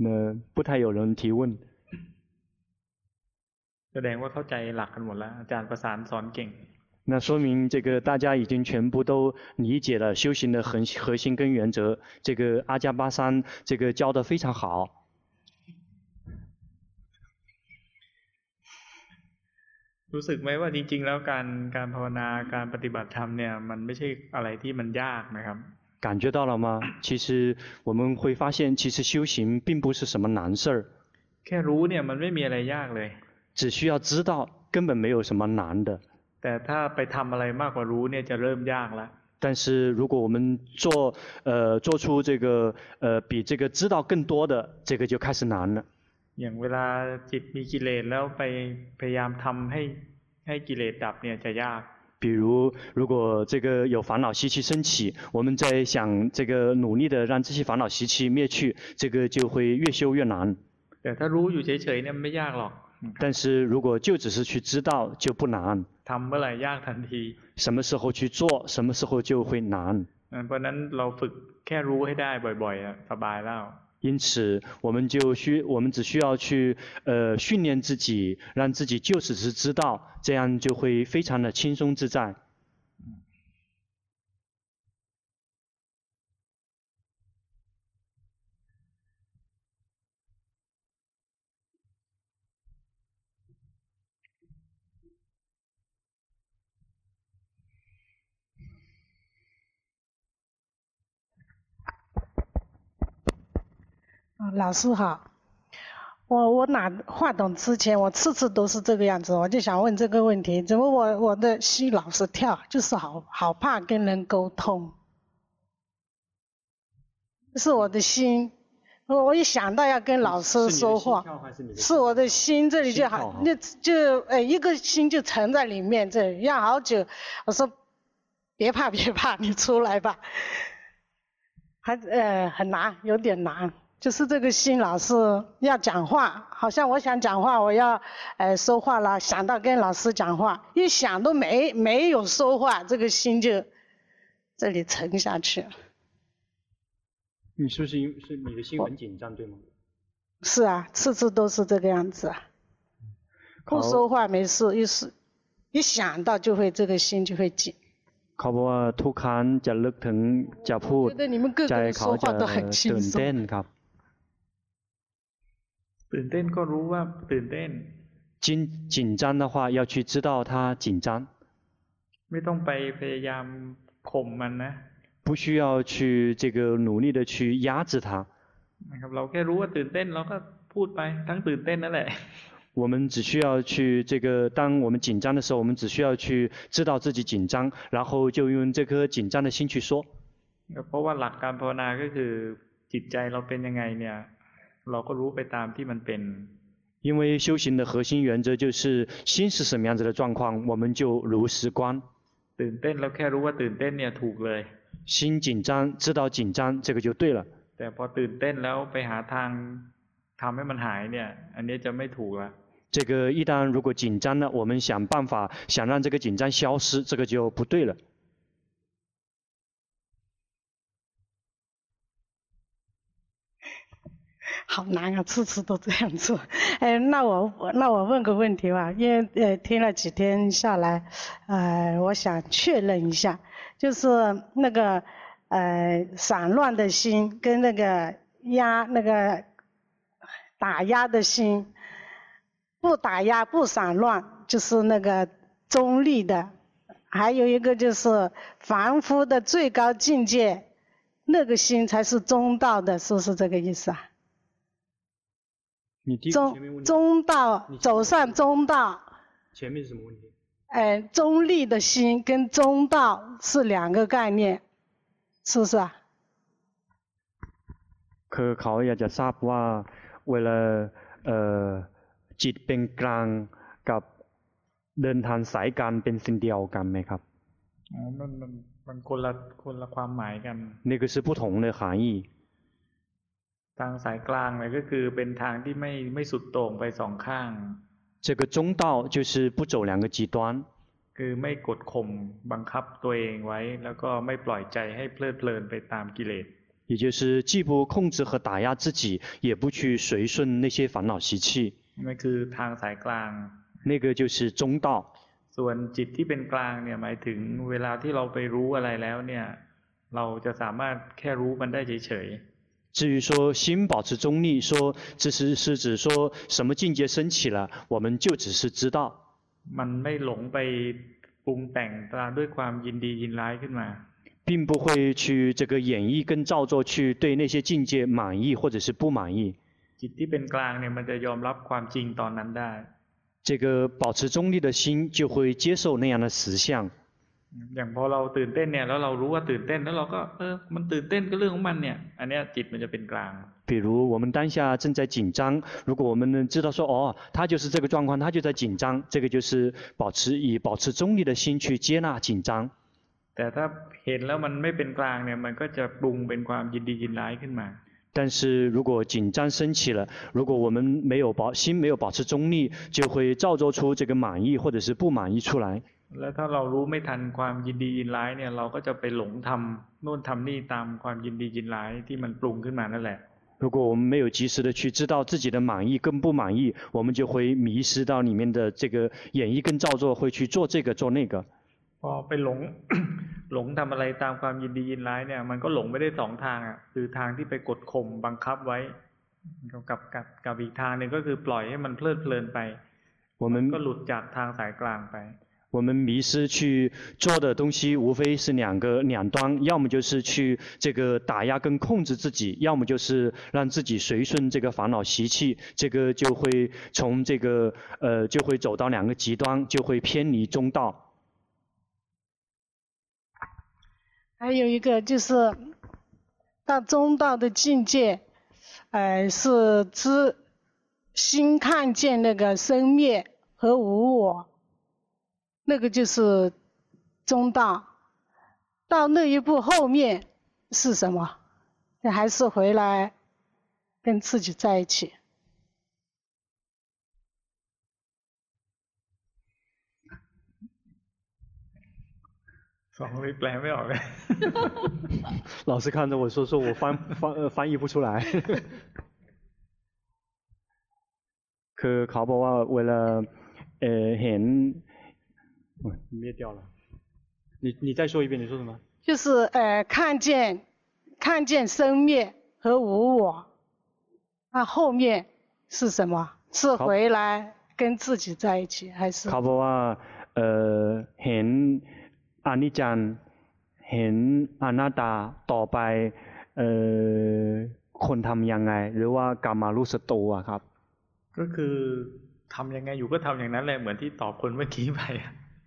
那不太有人提问。แสดงว่าเข้าใจหลักกันหมดแล้วอาจารย์ประสานสอนเก่ง那说明这个大家已经全部都理解了修行的核核心跟原则。这个阿加巴桑这个教得非常好。รู้สึกไหมว่าจริงๆแล้วการการภาวนาการปฏิบัติธรรมเนี่ยมันไม่ใช่อะไรที่มันยากนะครับ 感觉到了吗？其实我们会发现，其实修行并不是什么难事儿。แค่รู้เนี่ยมันไม่มีอะไรยากเลย。只需要知道，根本没有什么难的。แต่ถ้าไปทำอะไรมากกว่ารู้เนี่ยจะเริ่มยากละ。但是如果我们做，呃，做出这个，呃，比这个知道更多的，这个就开始难了。อย่างเวลาจิตมีกิเลสแล้วไปพยายามทำให้ให้กิเลสดับเนี่ยจะยาก。 比如，如果这个有烦恼习气升起，我们在想这个努力的让这些烦恼习气灭去，这个就会越修越难。但他รู้อยู่เฉยๆเนี่ยไม่ยากหรอก。但是如果就只是去知道，就不难。ทำเมื่อไหร่ยากทันที。什么时候去做，什么时候就会难。เพราะนั้นเราฝึกแค่รู้ให้ได้บ่อยๆสบายแล้ว。 因此，我们就需，我们只需要去，呃，训练自己，让自己就只是知道，这样就会非常的轻松自在。老师好。我我拿话筒之前，我次次都是这个样子，我就想问这个问题：怎么我我的心老是跳，就是好好怕跟人沟通，是我的心，我我一想到要跟老师说话，是，是我的心这里就好，那就呃一个心就沉在里面，这要好久。我说别怕别怕，你出来吧，还呃很难，有点难。就是这个心老是要讲话，好像我想讲话，我要呃说话了，想到跟老师讲话，一想都没没有说话，这个心就这里沉下去了。你是不是因是你的心很紧张，对吗？是啊，次次都是这个样子啊。不说话没事，一是一想到就会这个心就会紧。เขาบอกว่าทุกครั้งจะลึกถึงจะพูดใจเขาจะตื่นเต้นครับ ตื่นเต้นก็รู้ว่าตื่นเต้น紧紧张的话要去知道它紧张ไม่ต้องไปพยายามข่มมันนะ不需要去这个努力的去压制它นะครับเราแค่รู้ว่าตื่นเต้นเราก็พูดไปทั้งตื่นเต้นนั่นแหละ我们只需要去这个，当我们紧张的时候，我们只需要去知道自己紧张，然后就用这颗紧张的心去说。เพราะว่าหลักการภาวนาก็คือจิตใจเราเป็นยังไงเนี่ย เราก็รู้ไปตามที่มันเป็น。因为修行的核心原则就是心是什么样子的状况，我们就如实观。ตื่นเต้นเราแค่รู้ว่าตื่นเต้นเนี่ยถูกเลย。心紧张，知道紧张，这个就对了。แต่พอตื่นเต้นแล้วไปหาทางทำให้มันหายเนี่ยอันนี้จะไม่ถูกละ。这个一旦如果紧张了，我们想办法想让这个紧张消失，这个就不对了。 好难啊，次次都这样做。哎，那我那我问个问题吧，因为呃听了几天下来，呃，我想确认一下，就是那个呃散乱的心跟那个压那个打压的心，不打压不散乱，就是那个中立的；还有一个就是凡夫的最高境界，那个心才是中道的，是不是这个意思啊？中中道走上中道，前面是什么问题？哎，中立的心跟中道是两个概念，是不是啊？คือเขาอยากจะทราบว่าเวลาเอ่อจิตเป็นกลางกับเดินทางสายการเป็นสิ่งเดียวกันไหมครับอ๋อมันมันมันคนละคนละความหมายกัน那个是不同的含义 ทางสายกลางเนี่ยก็คือเป็นทางที่ไม่ไม่สุดโต่งไปสองข้าง这个中道就是不走两个极端คือไม่กดข่มบังคับตัวเองไว้ แล้วก็ไม่ปล่อยใจให้เพลิดเพลินไปตามกิเลส也就是既不控制和打压自己，也不去随顺那些烦恼习气。那คือทางสายกลาง那个就是中道。ส่วนจิตที่เป็นกลางเนี่ยหมายถึงเวลาที่เราไปรู้อะไรแล้วเนี่ยเราจะสามารถแค่รู้มันได้เฉยๆ 至于说心保持中立，说这是是指说什么境界升起了，我们就只是知道。มันไม่หลงไปปรุงแต่งตามด้วยความยินดียินร้ายขึ้นมา并不会去这个演绎跟造作去对那些境界满意或者是不满意。จิตที่เป็นกลางเนี่ยมันจะยอมรับความจริงตอนนั้นได้这个保持中立的心就会接受那样的实相。 อย่างพอเราตื่นเต้นเนี่ยแล้วเรารู้ว่าตื่นเต้นแล้วเราก็เออมันตื่นเต้นก็เรื่องของมันเนี่ยอันนี้จิตมันจะเป็นกลาง比如我们当下正在紧张，如果我们能知道说哦，他就是这个状况，他就在紧张，这个就是保持以保持中立的心去接纳紧张。แต่ถ้าเห็นแล้วมันไม่เป็นกลางเนี่ยมันก็จะปรุงเป็นความยินดียินร้ายขึ้นมา但是如果紧张升起了，如果我们没有保心没有保持中立，就会造作出这个满意或者是不满意出来。 แล้วถ้าเรารู้ไม่ทันความยินดียินร้ายเนี่ยเราก็จะไปหลงทำโน่นทำนี่ตามความยินดียินร้ายที่มันปรุงขึ้นมานั่นแหละ如果我们没有及时的去知道自己的满意跟不满意，我们就会迷失到里面的这个演绎跟造作，会去做这个做那个。พอไปหลงหลงทำอะไรตามความยินดียินร้ายเนี่ยมันก็หลงไปได้สองทางอ่ะคือทางที่ไปกดข่มบังคับไว้กับกับกับอีกทางหนึ่งก็คือปล่อยให้มันเพลิดเพลินไป我们ก็หลุดจากทางสายกลางไป 我们迷失去做的东西，无非是两个两端，要么就是去这个打压跟控制自己，要么就是让自己随顺这个烦恼习气，这个就会从这个呃就会走到两个极端，就会偏离中道。还有一个就是到中道的境界，呃是知心看见那个生灭和无我。那个就是中道，到那一步后面是什么？还是回来跟自己在一起。*laughs* สองแปลไม่ออกเลย老师看着我说说我翻翻呃翻译不出来*laughs* คือเขาบอกว่าเวลาเเห็น 灭掉了。你你再说一遍，你说什么？就是呃，看见看见生灭和无我，那后面是什么？是回来跟自己在一起，还是？เขาบอกว่าเอ่อเห็นอนิจจังเห็นอนัตตาต่อไปเอ่อคนทำยังไง หรือว่ากรรมารู้สึกตัวครับ ก็คือทำยังไงอยู่ก็ทำอย่างนั้นแหละเหมือนที่ตอบคนเมื่อกี้ไป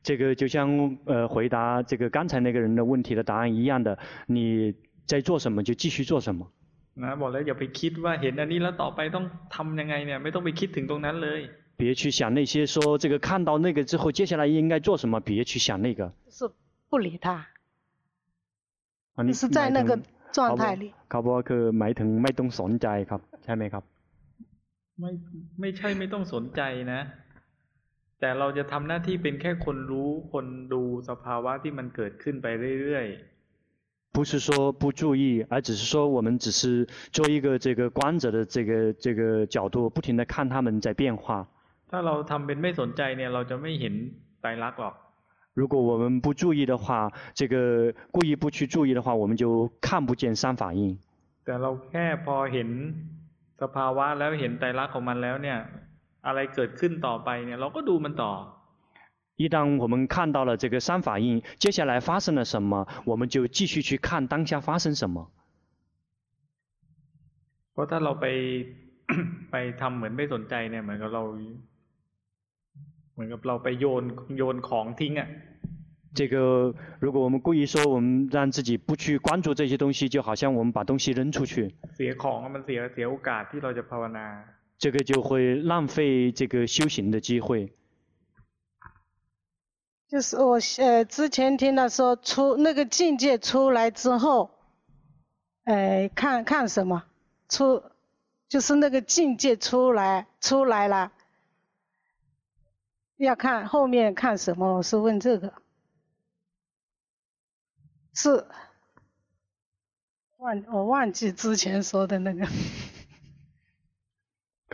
这个就像呃回答这个刚才那个人的问题的答案一样的，你在做什么就继续做什么。นะบอกแล้วอย่าไปคิดว่าเห็นอันนี้แล้วต่อไปต้องทำยังไงเนี่ยไม่ต้องไปคิดถึงตรงนั้นเลย。别去想那些说这个看到那个之后接下来应该做什么，别去想那个。是不理他。你是在那个状态里。เขาบอกคือหมายถึงไม่ต้องสนใจครับใช่ไหมครับ？ไม่ไม่ใช่ไม่ต้องสนใจนะ แต่เราจะทำหน้าที่เป็นแค่คนรู้คนดูสภาวะที่มันเกิดขึ้นไปเรื่อยๆ不是说不注意，而只是说我们只是做一个这个观者的这个这个角度，不停地看他们在变化。ถ้าเราทำเป็นไม่สนใจเนี่ยเราจะไม่เห็นไตรลักษณ์หรอก。如果我们不注意的话，这个故意不去注意的话，我们就看不见三法印。แต่เราแค่พอเห็นสภาวะแล้วเห็นไตรลักษณ์ของมันแล้วเนี่ย อะไรเกิดขึ้นต่อไปเนี่ยเราก็ดูมันต่อ。一旦我们看到了这个三法印，接下来发生了什么，我们就继续去看当下发生什么。เพราะถ้าเราไปไปทำเหมือนไม่สนใจเนี่ยเหมือนกับเราเหมือนกับเราไปโยนโยนของทิ้งอ่ะ。这个如果我们故意说我们让自己不去关注这些东西，就好像我们把东西扔出去。เสียของมันเสียเสียโอกาสที่เราจะภาวนา。 这个就会浪费这个修行的机会。就是我呃之前听到说出那个境界出来之后，呃看看什么出，就是那个境界出来出来了，要看后面看什么？我是问这个，是忘我忘记之前说的那个。เ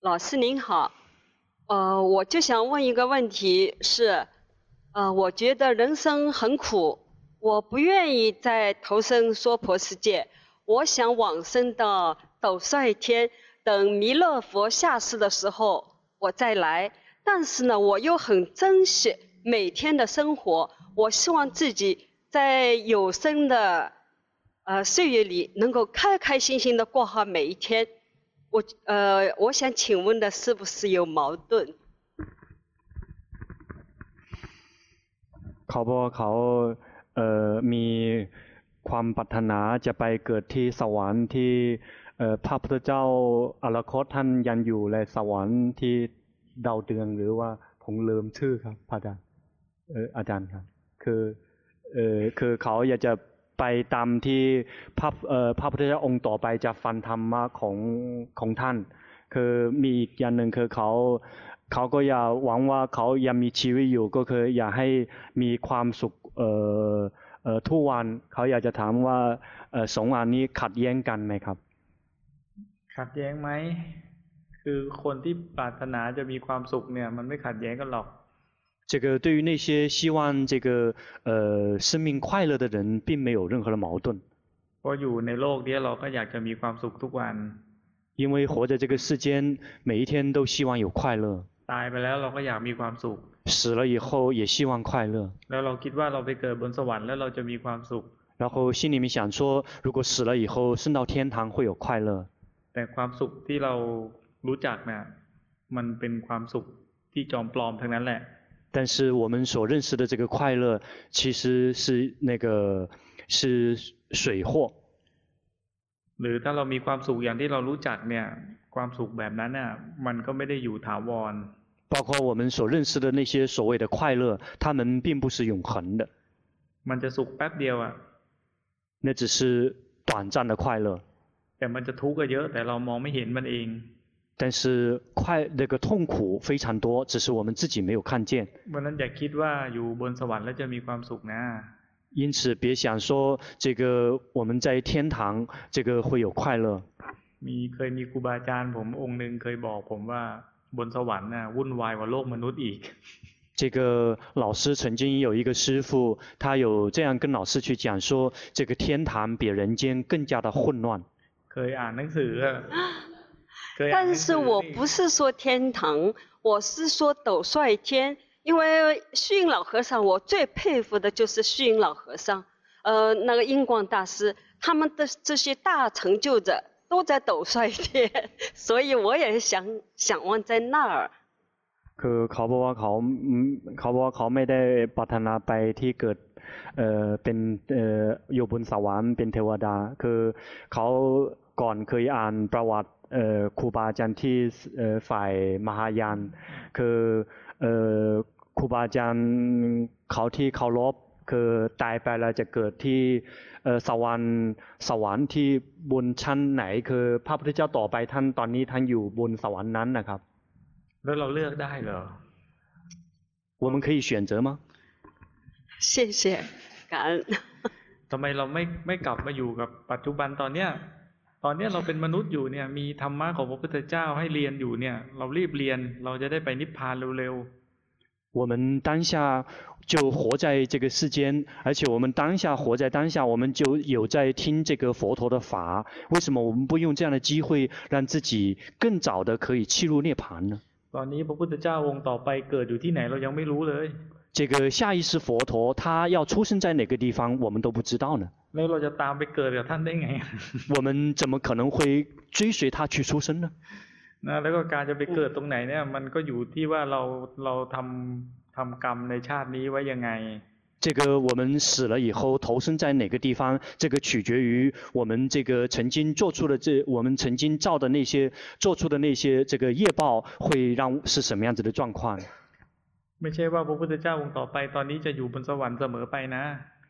老师您好，呃，我就想问一个问题是，呃，我觉得人生很苦，我不愿意再投生娑婆世界，我想往生到斗率天，等弥勒佛下世的时候我再来。但是呢，我又很珍惜每天的生活，我希望自己在有生的呃岁月里能够开开心心的过好每一天。我呃，我想请问的是不是有矛盾？เขาบอกเขาเอ่อมีความปรารถนาจะไปเกิดที่สวรรค์ที่เอ่อพระพุทธเจ้าอรคตท่านยังอยู่ในสวรรค์ที่ดาวเดืองหรือว่าผมลืมชื่อครับพระอาจารย์เอออาจารย์ครับคือเออคือเขาอยากจะ ไปตามที่พระพระพุทธเจ้าองค์ต่อไปจะฟันธรรมะของของท่าน คือมีอีกอย่างหนึ่งคือเขาเขาก็อยากหวังว่าเขายังมีชีวิตอยู่ก็คืออยากให้มีความสุขเอ่อเอ่อทุกวันเขาอยากจะถามว่าสองอันนี้ขัดแย้งกันไหมครับ ขัดแย้งไหมคือคนที่ปรารถนาจะมีความสุขเนี่ย มันไม่ขัดแย้งกันหรอก 这个对于那些希望这个呃生命快乐的人，并没有任何的矛盾。 เพราะอยู่ในโลกเนี้ยเราก็อยากจะมีความสุขทุกวัน 因为活在这个世间，每一天都希望有快乐。 ตายไปแล้วเราก็อยากมีความสุข 死了以后也希望快乐。 แล้วเราคิดว่าเราไปเกิดบนสวรรค์แล้วเราจะมีความสุข 然后心里面想说，如果死了以后升到天堂会有快乐。 แต่ความสุขที่เรารู้จักเนี่ยมันเป็นความสุขที่จอมปลอมทั้งนั้นแหละ 但是我们所认识的这个快乐，其实是那个是水货。 หรือถ้าเรามีความสุขอย่างที่เรารู้จักเนี่ย ความสุขแบบนั้นน่ะมันก็ไม่ได้อยู่ถาวร 包括我们所认识的那些所谓的快乐，它们并不是永恒的。 มันจะสุขแป๊บเดียวอ่ะ 那只是短暂的快乐。 แต่มันจะทุกข์ก็เยอะ แต่เรามองไม่เห็นมันเอง 但是快那个痛苦非常多，只是我们自己没有看见。 เพราะนั้นอย่าคิดว่าอยู่บนสวรรค์แล้วจะมีความสุขนะ 因此，别想说这个我们在天堂这个会有快乐。 มีเคยมีครูบาอาจารย์ผมองค์หนึ่งเคยบอกผมว่าบนสวรรค์น่ะวุ่นวายกว่าโลกมนุษย์อีก 这个老师曾经有一个师父，他有这样跟老师去讲说，这个天堂比人间更加的混乱。 เคยอ่านหนังส*gasps* ือ *gasps* อะเคยอ่านหนั 但 งสื 是 อ 我不是说天堂，我是说斗率天。因为虚云老和尚，我最佩服的就是虚云老和尚，呃，那个印光大师，他们的这些大成就者都在斗率天，所以我也想想望在那儿。 คือเขาบอกว่าเขาอืมเขาบอกว่าเขาไม่ได้ปรารถนาไปที่เกิดเอ่อเป็นเอ่ออยู่บนสวรรค์เป็นเทวดา คือเขาก่อนเคยอ่านประวัติเอ่อ ครูบาอาจารย์ที่เอ่อฝ่ายมหายาน คือเอ่อครูบาอาจารย์เขาที่เคารพคือตายไปแล้วจะเกิดที่เอ่อสวรรค์สวรรค์ที่บนชั้นไหน คือพระพุทธเจ้าต่อไปท่านตอนนี้ท่านอยู่บนสวรรค์นั้นนะครับ แล้วเราเลือกได้เหรอ 我们可以选择吗？谢谢，感恩。 ทำไมเราไม่ไม่กลับมาอยู่กับปัจจุบันตอนเนี้ย ตอนเนี้ยเราเป็นมนุษย์อยู่เนี่ย มีธรรมะของพระพุทธเจ้าให้เรียนอยู่เนี่ย เรารีบเรียน เราจะได้ไปนิพพานเร็ว 我们当下就活在这个世间，而且我们当下活在当下，我们就有在听这个佛陀的法。为什么我们不用这样的机会，让自己更早的可以契入涅槃呢？ ๆ ตอนนี้พระพุทธเจ้าองค์ต่อไปเกิดอยู่ที่ไหนเรายังไม่รู้เลย 这个下一世佛陀他要出生在哪个地方，我们都不知道呢。 แล้วเราจะตามไปเกิดกับท่านได้ไง 我们怎么可能会追随他去出生呢？ นะแล้วก็การจะไปเกิดตรงไหนเนี่ย มันก็อยู่ที่ว่าเราเราทำทำกรรมในชาตินี้ไว้ยังไง 这个我们死了以后投生在哪个地方，这个取决于我们这个曾经做出的这我们曾经造的那些做出的那些这个业报会让是什么样子的状况。 ไม่ใช่ว่าพระพุทธเจ้าองค์ต่อไปตอนนี้จะอยู่บนสวรรค์เสมอไปนะ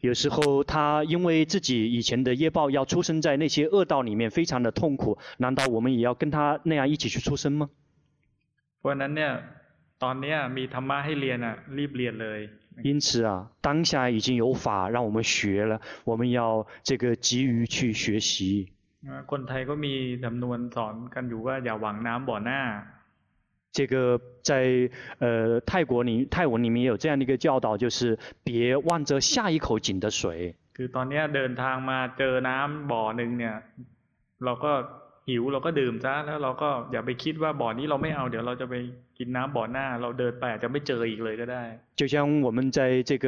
有时候他因为自己以前的业报要出生在那些恶道里面，非常的痛苦，难道我们也要跟他那样一起去出生吗？ เพราะฉะนั้นเนี่ยตอนเนี้ยมีธรรมะให้เรียนอ่ะรีบเรียนเลย 因此啊，当下已经有法让我们学了，我们要这个急于去学习。 คนไทยก็มีสำนวนสอนกันอยู่ว่าอย่าหวังน้ำบ่อหน้า 这个在呃泰国里泰文里面也有这样的一个教导，就是别望着下一口井的水。 คือตอนเนี้ยเดินทางมาเจอน้ำบ่อหนึ่งเนี่ย เราก็หิวเราก็ดื่มซะแล้วเราก็อย่าไปคิดว่าบ่อนี้เราไม่เอาเดี๋ยวเราจะไป กินน้ำบ่อหน้า เราเดินไปอาจจะไม่เจออีกเลยก็ได้就像我们在这个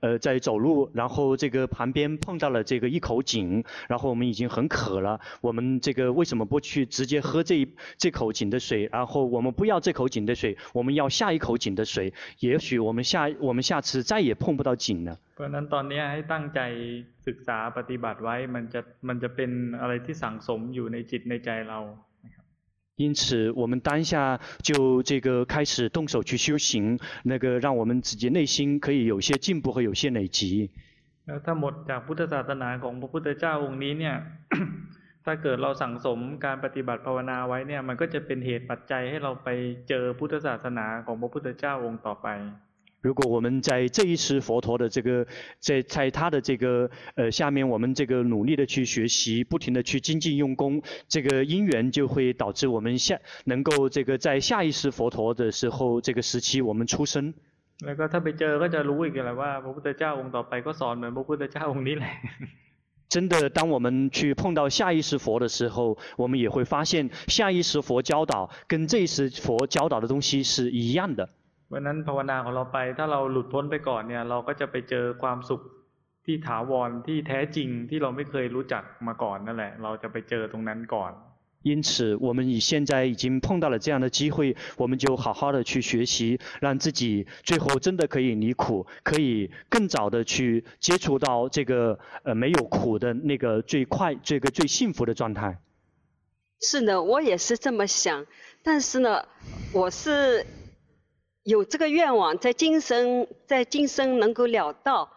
呃在走路，然后这个旁边碰到了这个一口井，然后我们已经很渴了，我们这个为什么不去直接喝这一这口井的水？然后我们不要这口井的水，我们要下一口井的水，也许我们下我们下次再也碰不到井了。เพราะนั้นตอนนี้ให้ตั้งใจศึกษาปฏิบัติไว้มันจะมันจะเป็นอะไรที่สังสมอยู่ในจิตในใจเรา 因此，我们当下就这个开始动手去修行，那个让我们自己内心可以有些进步和有些累积。แล้วถ้าหมดจากพุทธศาสนาของพระพุทธเจ้าองค์นี้เนี่ยถ้าเกิดเราสั่งสมการปฏิบัติภาวนาไว้เนี่ยมันก็จะเป็นเหตุปัจจัยให้เราไปเจอพุทธศาสนาของพระพุทธเจ้าองค์ต่อไป 如果我们在这一世佛陀的这个，在在他的这个呃下面，我们这个努力的去学习，不停的去精进用功，这个因缘就会导致我们下能够这个在下一世佛陀的时候这个时期我们出生。แล้วก็ถ้าไปเจอก็จะรู้อีกแหละว่าพระพุทธเจ้าองค์ต่อไปก็สอนเหมือนพระพุทธเจ้าองค์นี้แหละ*laughs* 真的，当我们去碰到下一世佛的时候，我们也会发现下一世佛教导跟这一世佛教导的东西是一样的。 วันนั้นภาวนาของเราไปถ้าเราหลุดพ้นไปก่อนเนี่ยเราก็จะไปเจอความสุขที่ถาวรที่แท้จริงที่เราไม่เคยรู้จักมาก่อนนั่นแหละเราจะไปเจอตรงนั้นก่อน因此，我们以现在已经碰到了这样的机会，我们就好好的去学习，让自己最后真的可以离苦，可以更早的去接触到这个呃没有苦的那个最快、这个最幸福的状态。是呢，我也是这么想，但是呢，我是。 有这个愿望，在今生，在今生能够了道。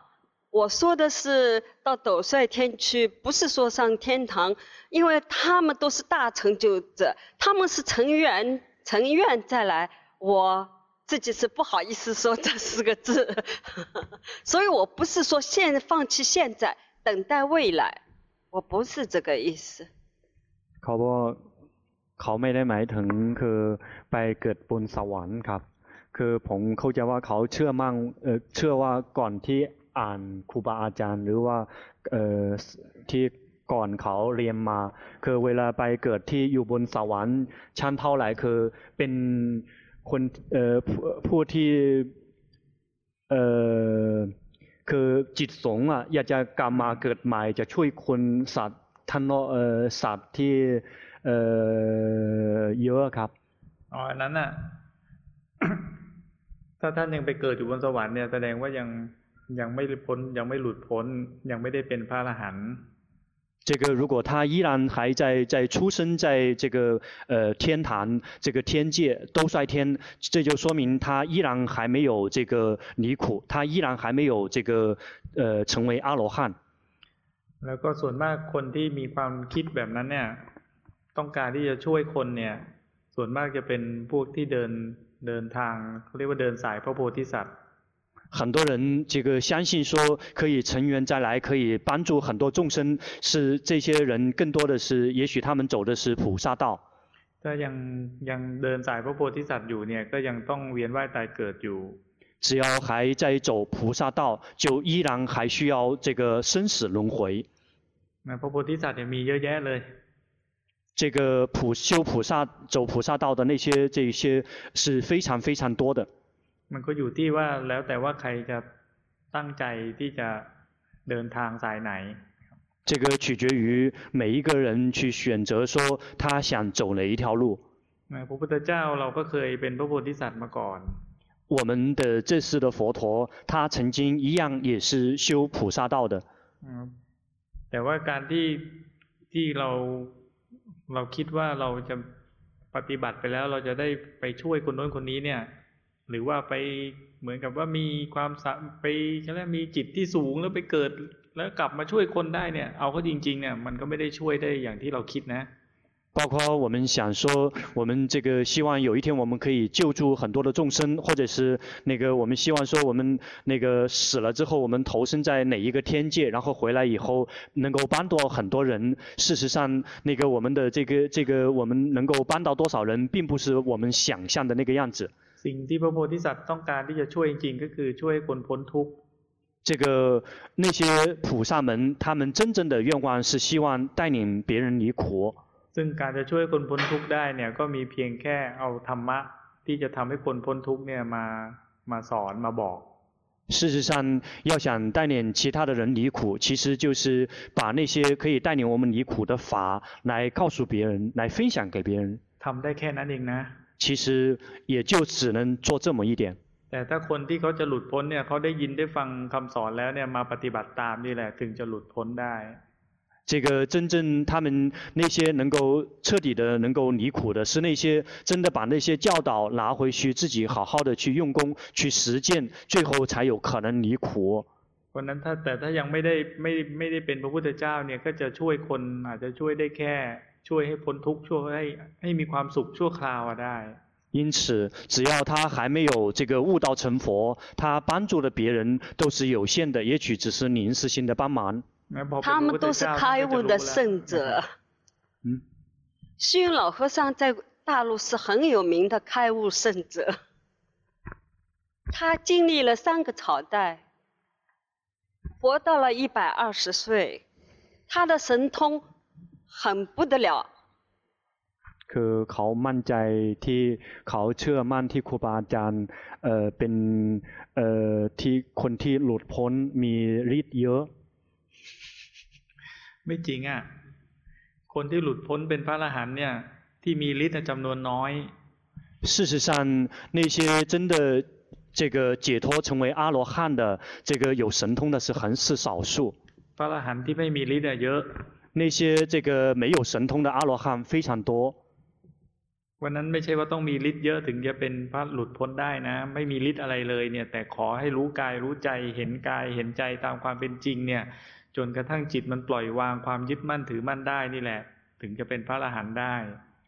我说的是到斗率天去，不是说上天堂，因为他们都是大成就者，他们是成缘成愿再来。我自己是不好意思说这四个字，*laughs* 所以我不是说现放弃现在，等待未来，我不是这个意思。เขาบอกเขาไม่ได้หมายถึงคือไปเกิดบนสวรรค์ครับ คือผมเข้าใจว่าเขาเชื่อมั่งเอ่อเชื่อว่าก่อนที่อ่านครูบาอาจารย์ หรือว่าเอ่อที่ก่อนเขาเรียนมา คือเวลาไปเกิดที่อยู่บนสวรรค์ชั้นเท่าไหร่คือเป็นคนเอ่อผู้ที่เอ่อคือจิตสงอะอยากจะกลับมาเกิดใหม่จะช่วยคนสัตว์ท่านเอ่อสัตว์ที่เอ่อเยอะครับอ๋ออันนั้นอะ ถ้าท่านยังไปเกิดอยู่บนสวรรค์เนี่ยแสดงว่ายังยังไม่พ้นยังไม่หลุดพ้นยังไม่ได้เป็นพระอรหันต์这个如果他依然还在在出生在这个呃天坛这个天界兜率天，这就说明他依然还没有这个离苦，他依然还没有这个呃成为阿罗汉。แล้วก็ส่วนมากคนที่มีความคิดแบบนั้นเนี่ยต้องการที่จะช่วยคนเนี่ยส่วนมากจะเป็นพวกที่เดิน เดินทางเขาเรียกว่าเดินสายพระโพธิสัตว์很多人这个相信说可以成缘再来，可以帮助很多众生，是这些人更多的是，也许他们走的是菩萨道。ถ้ายังยังเดินสายพระโพธิสัตว์อยู่เนี่ยก็ยังต้องเวียนว่ายตายเกิดอยู่只要还在走菩萨道，就依然还需要这个生死轮回。พระโพธิสัตว์มีเยอะแยะเลย 这个普修菩萨走菩萨道的那些这些是非常非常多的。มันก็อยู่ที่ว่าแล้วแต่ว่าใครจะตั้งใจที่จะเดินทางสายไหน。这个取决于每一个人去选择说他想走哪一条路。พระพุทธเจ้าเราก็เคยเป็นพระโพธิสัตว์มาก่อน。我们的这世的佛陀，他曾经一样也是修菩萨道的。แต่ว่าการที่ที่เรา เราคิดว่าเราจะปฏิบัติไปแล้วเราจะได้ไปช่วยคนโน้นคนนี้เนี่ย หรือว่าไปเหมือนกับว่ามีความสไปใช่ไหมมีจิตที่สูงแล้วไปเกิด แล้วกลับมาช่วยคนได้เนี่ย เอาเขาจริง ๆ เนี่ย มันก็ไม่ได้ช่วยได้อย่างที่เราคิดนะ 包括我们想说，我们这个希望有一天我们可以救助很多的众生，或者是那个我们希望说我们那个死了之后，我们投生在哪一个天界，然后回来以后能够帮到很多人。事实上，那个我们的这个这个我们能够帮到多少人，并不是我们想象的那个样子。สิ่งที่พระโพธิสัตว์ต้องการที่จะช่วยจริงๆก็คือช่วยคนพ้นทุกข์。这个那些菩萨们，他们真正的愿望是希望带领别人离苦。 ซึ่งการจะช่วยคนพ้นทุกข์ได้เนี่ยก็มีเพียงแค่เอาธรรมะ ที่จะทำให้คนพ้นทุกข์เนี่ยมามาสอนมาบอก事实上，要想带领其他的人离苦，其实就是把那些可以带领我们离苦的法来告诉别人，来分享给别人。ทำได้แค่นั้นเองนะ其实也就只能做这么一点。แต่ถ้าคนที่เขาจะหลุดพ้นเนี่ยเขาได้ยินได้ฟังคำสอนแล้วเนี่ยมาปฏิบัติตามนี่แหละถึงจะหลุดพ้นได้ 这个真正他们那些能够彻底的能够离苦的，是那些真的把那些教导拿回去，自己好好的去用功去实践，最后才有可能离苦。คนนั้นถ้าแต่ถ้ายังไม่ได้ไม่ไม่ได้เป็นพระพุทธเจ้าเนี่ยก็จะช่วยคนอาจจะช่วยได้แค่ช่วยให้พ้นทุกข์ช่วยให้ให้มีความสุขชั่วคราวได้。因此，只要他还没有这个悟道成佛，他帮助的别人都是有限的，也许只是临时性的帮忙。 他们都是开悟的圣者。嗯，虚云老和尚在大陆是很有名的开悟圣者。他经历了三个朝代，活到了一百二十岁，他的神通很不得了。คือเขามั่นใจที่เขาเชื่อมั่นที่ครูบาอาจารย์เอ่อเป็นเอ่อที่คนที่หลุดพ้นมีฤทธิ์เยอะ ไม่จริงอ่ะ คนที่หลุดพ้นเป็นพระอรหันต์เนี่ยที่มีฤทธิ์จำนวนน้อย事实上那些真的这个解脱成为阿罗汉的这个有神通的是很是少数พระอรหันต์ที่ไม่มีฤทธิ์เยอะ那些这个没有神通的阿罗汉非常多วันนั้นไม่ใช่ว่าต้องมีฤทธิ์เยอะถึงจะเป็นพระหลุดพ้นได้นะ ไม่มีฤทธิ์อะไรเลยเนี่ย แต่ขอให้รู้กายรู้ใจเห็นกายเห็นใจตามความเป็นจริงเนี่ย จนกระทั่งจิตมันปล่อยวางความยึดมั่นถือมั่นได้นี่แหละ ถึงจะเป็นพระอรหันต์ได้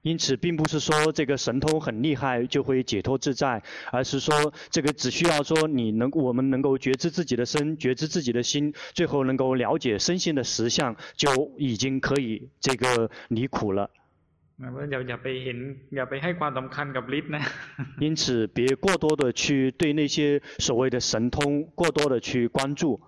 因此，并不是说这个神通很厉害就会解脱自在，而是说这个只需要说你能，我们能够觉知自己的身，觉知自己的心，最后能够了解身心的实相，就已经可以这个离苦了。*laughs* 因此，别过多的去对那些所谓的神通过多的去关注。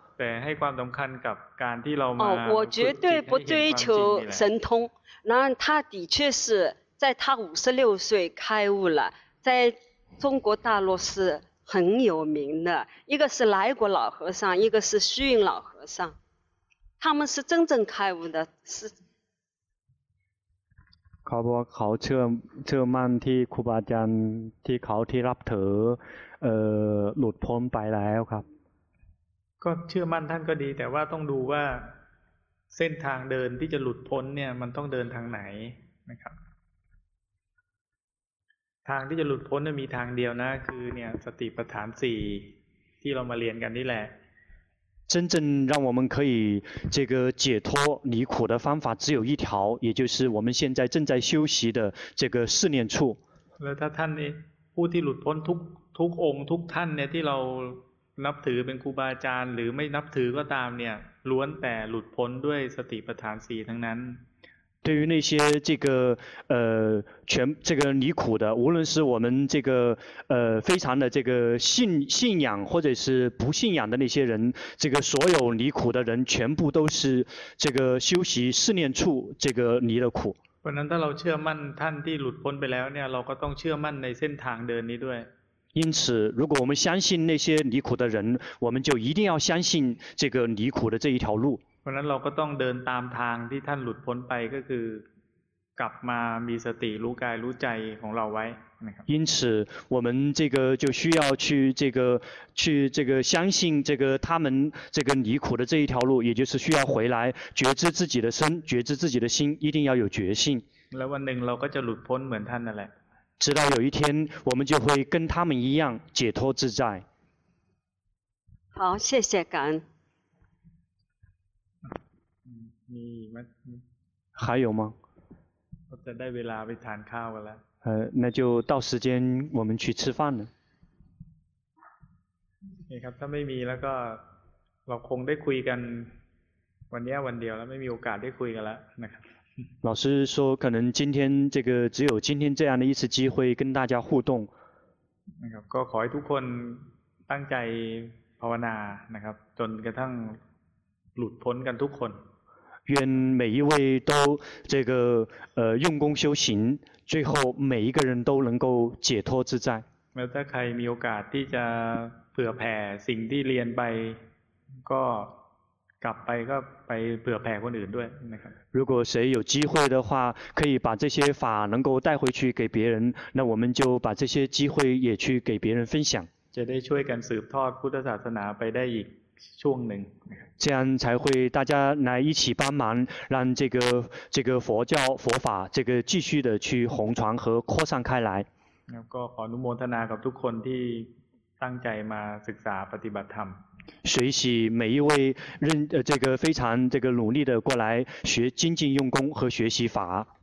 哦，我绝对不追求神通。然后他的确是在他五十六岁开悟了，在中国大陆是很有名的。一个是来果老和尚，一个是虚云老和尚，他们是真正开悟的。是。เขาบอกเขาเชื่อเชื่อมั่นที่ครูบาอาจารย์ที่เขาที่รับถือเอ่อหลุดพ้นไปแล้วครับ ก็เชื่อมั่นท่านก็ดี แต่ว่าต้องดูว่าเส้นทางเดินที่จะหลุดพ้นเนี่ย มันต้องเดินทางไหนนะครับ ทางที่จะหลุดพ้นมีทางเดียวนะ คือเนี่ย สติปัฏฐานสี่ที่เรามาเรียนกันนี่แหละ真正让我们可以这个解脱离苦的方法只有一条，也就是我们现在正在修习的这个四念处。แล้วถ้าท่านนี่ผู้ที่หลุดพ้นทุกทุกองค์ทุกท่านเนี่ยที่เรา นับถือเป็นครูบาอาจารย์หรือไม่นับถือก็ตามเนี่ยล้วนแต่หลุดพ้นด้วยสติปัฏฐานสี่ทั้งนั้น对于那些这个呃全这个离苦的，无论是我们这个呃非常的这个信信仰或者是不信仰的那些人，这个所有离苦的人，全部都是这个修习四念处这个离了苦。เพราะนั้นถ้าเราเชื่อมั่นท่านที่หลุดพ้นไปแล้วเนี่ยเราก็ต้องเชื่อมั่นในเส้นทางเดินนี้ด้วย 因此，如果我们相信那些离苦的人，我们就一定要相信这个离苦的这一条路。เพราะนั้นเราก็ต้องเดินตามทางที่ท่านหลุดพ้นไปก็คือ กลับมามีสติรู้กายรู้ใจของเราไว้นะครับ因此，我们这个就需要去这个去这个相信这个他们这个离苦的这一条路，也就是需要回来觉知自己的身，觉知自己的心，一定要有决心。แล้ววันหนึ่งเราก็จะหลุดพ้นเหมือนท่านนั่นแหละ 直到有一天，我们就会跟他们一样解脱自在。好，谢谢感恩。还有吗？呃，那就到时间我们去吃饭了。นี่ครับถ้าไม่มีแล้วก็เราคงได้คุยกันวันนี้วันเดียวแล้วไม่มีโอกาสได้คุยกันแล้วนะครับ 老师说，可能今天这个只有今天这样的一次机会跟大家互动。นะครับก็ขอให้ทุกคนตั้งใจภาวนานะครับ จนกระทั่งหลุดพ้นกันทุกคน 愿每一位都这个呃用功修行，最后每一个人都能够解脱自在。แล้วถ้าใครมีโอกาสที่จะเผื่อแผ่สิ่งที่เรียนไปก็ กลับไปก็ไปเผื่อแผ่คนอื่นด้วยนะครับ如果谁有机会的话，可以把这些法能够带回去给别人，那我们就把这些机会也去给别人分享。จะได้ช่วยกันสืบทอดพุทธศาสนาไปได้อีกช่วงหนึ่ง这样才会大家来一起帮忙，让这个这个佛教佛法这个继续的去弘传和扩散开来。แล้วก็ขออนุโมทนากับทุกคนที่ตั้งใจมาศึกษาปฏิบัติธรรม 随喜每一位认呃这个非常这个努力的过来学精进用功和学习法。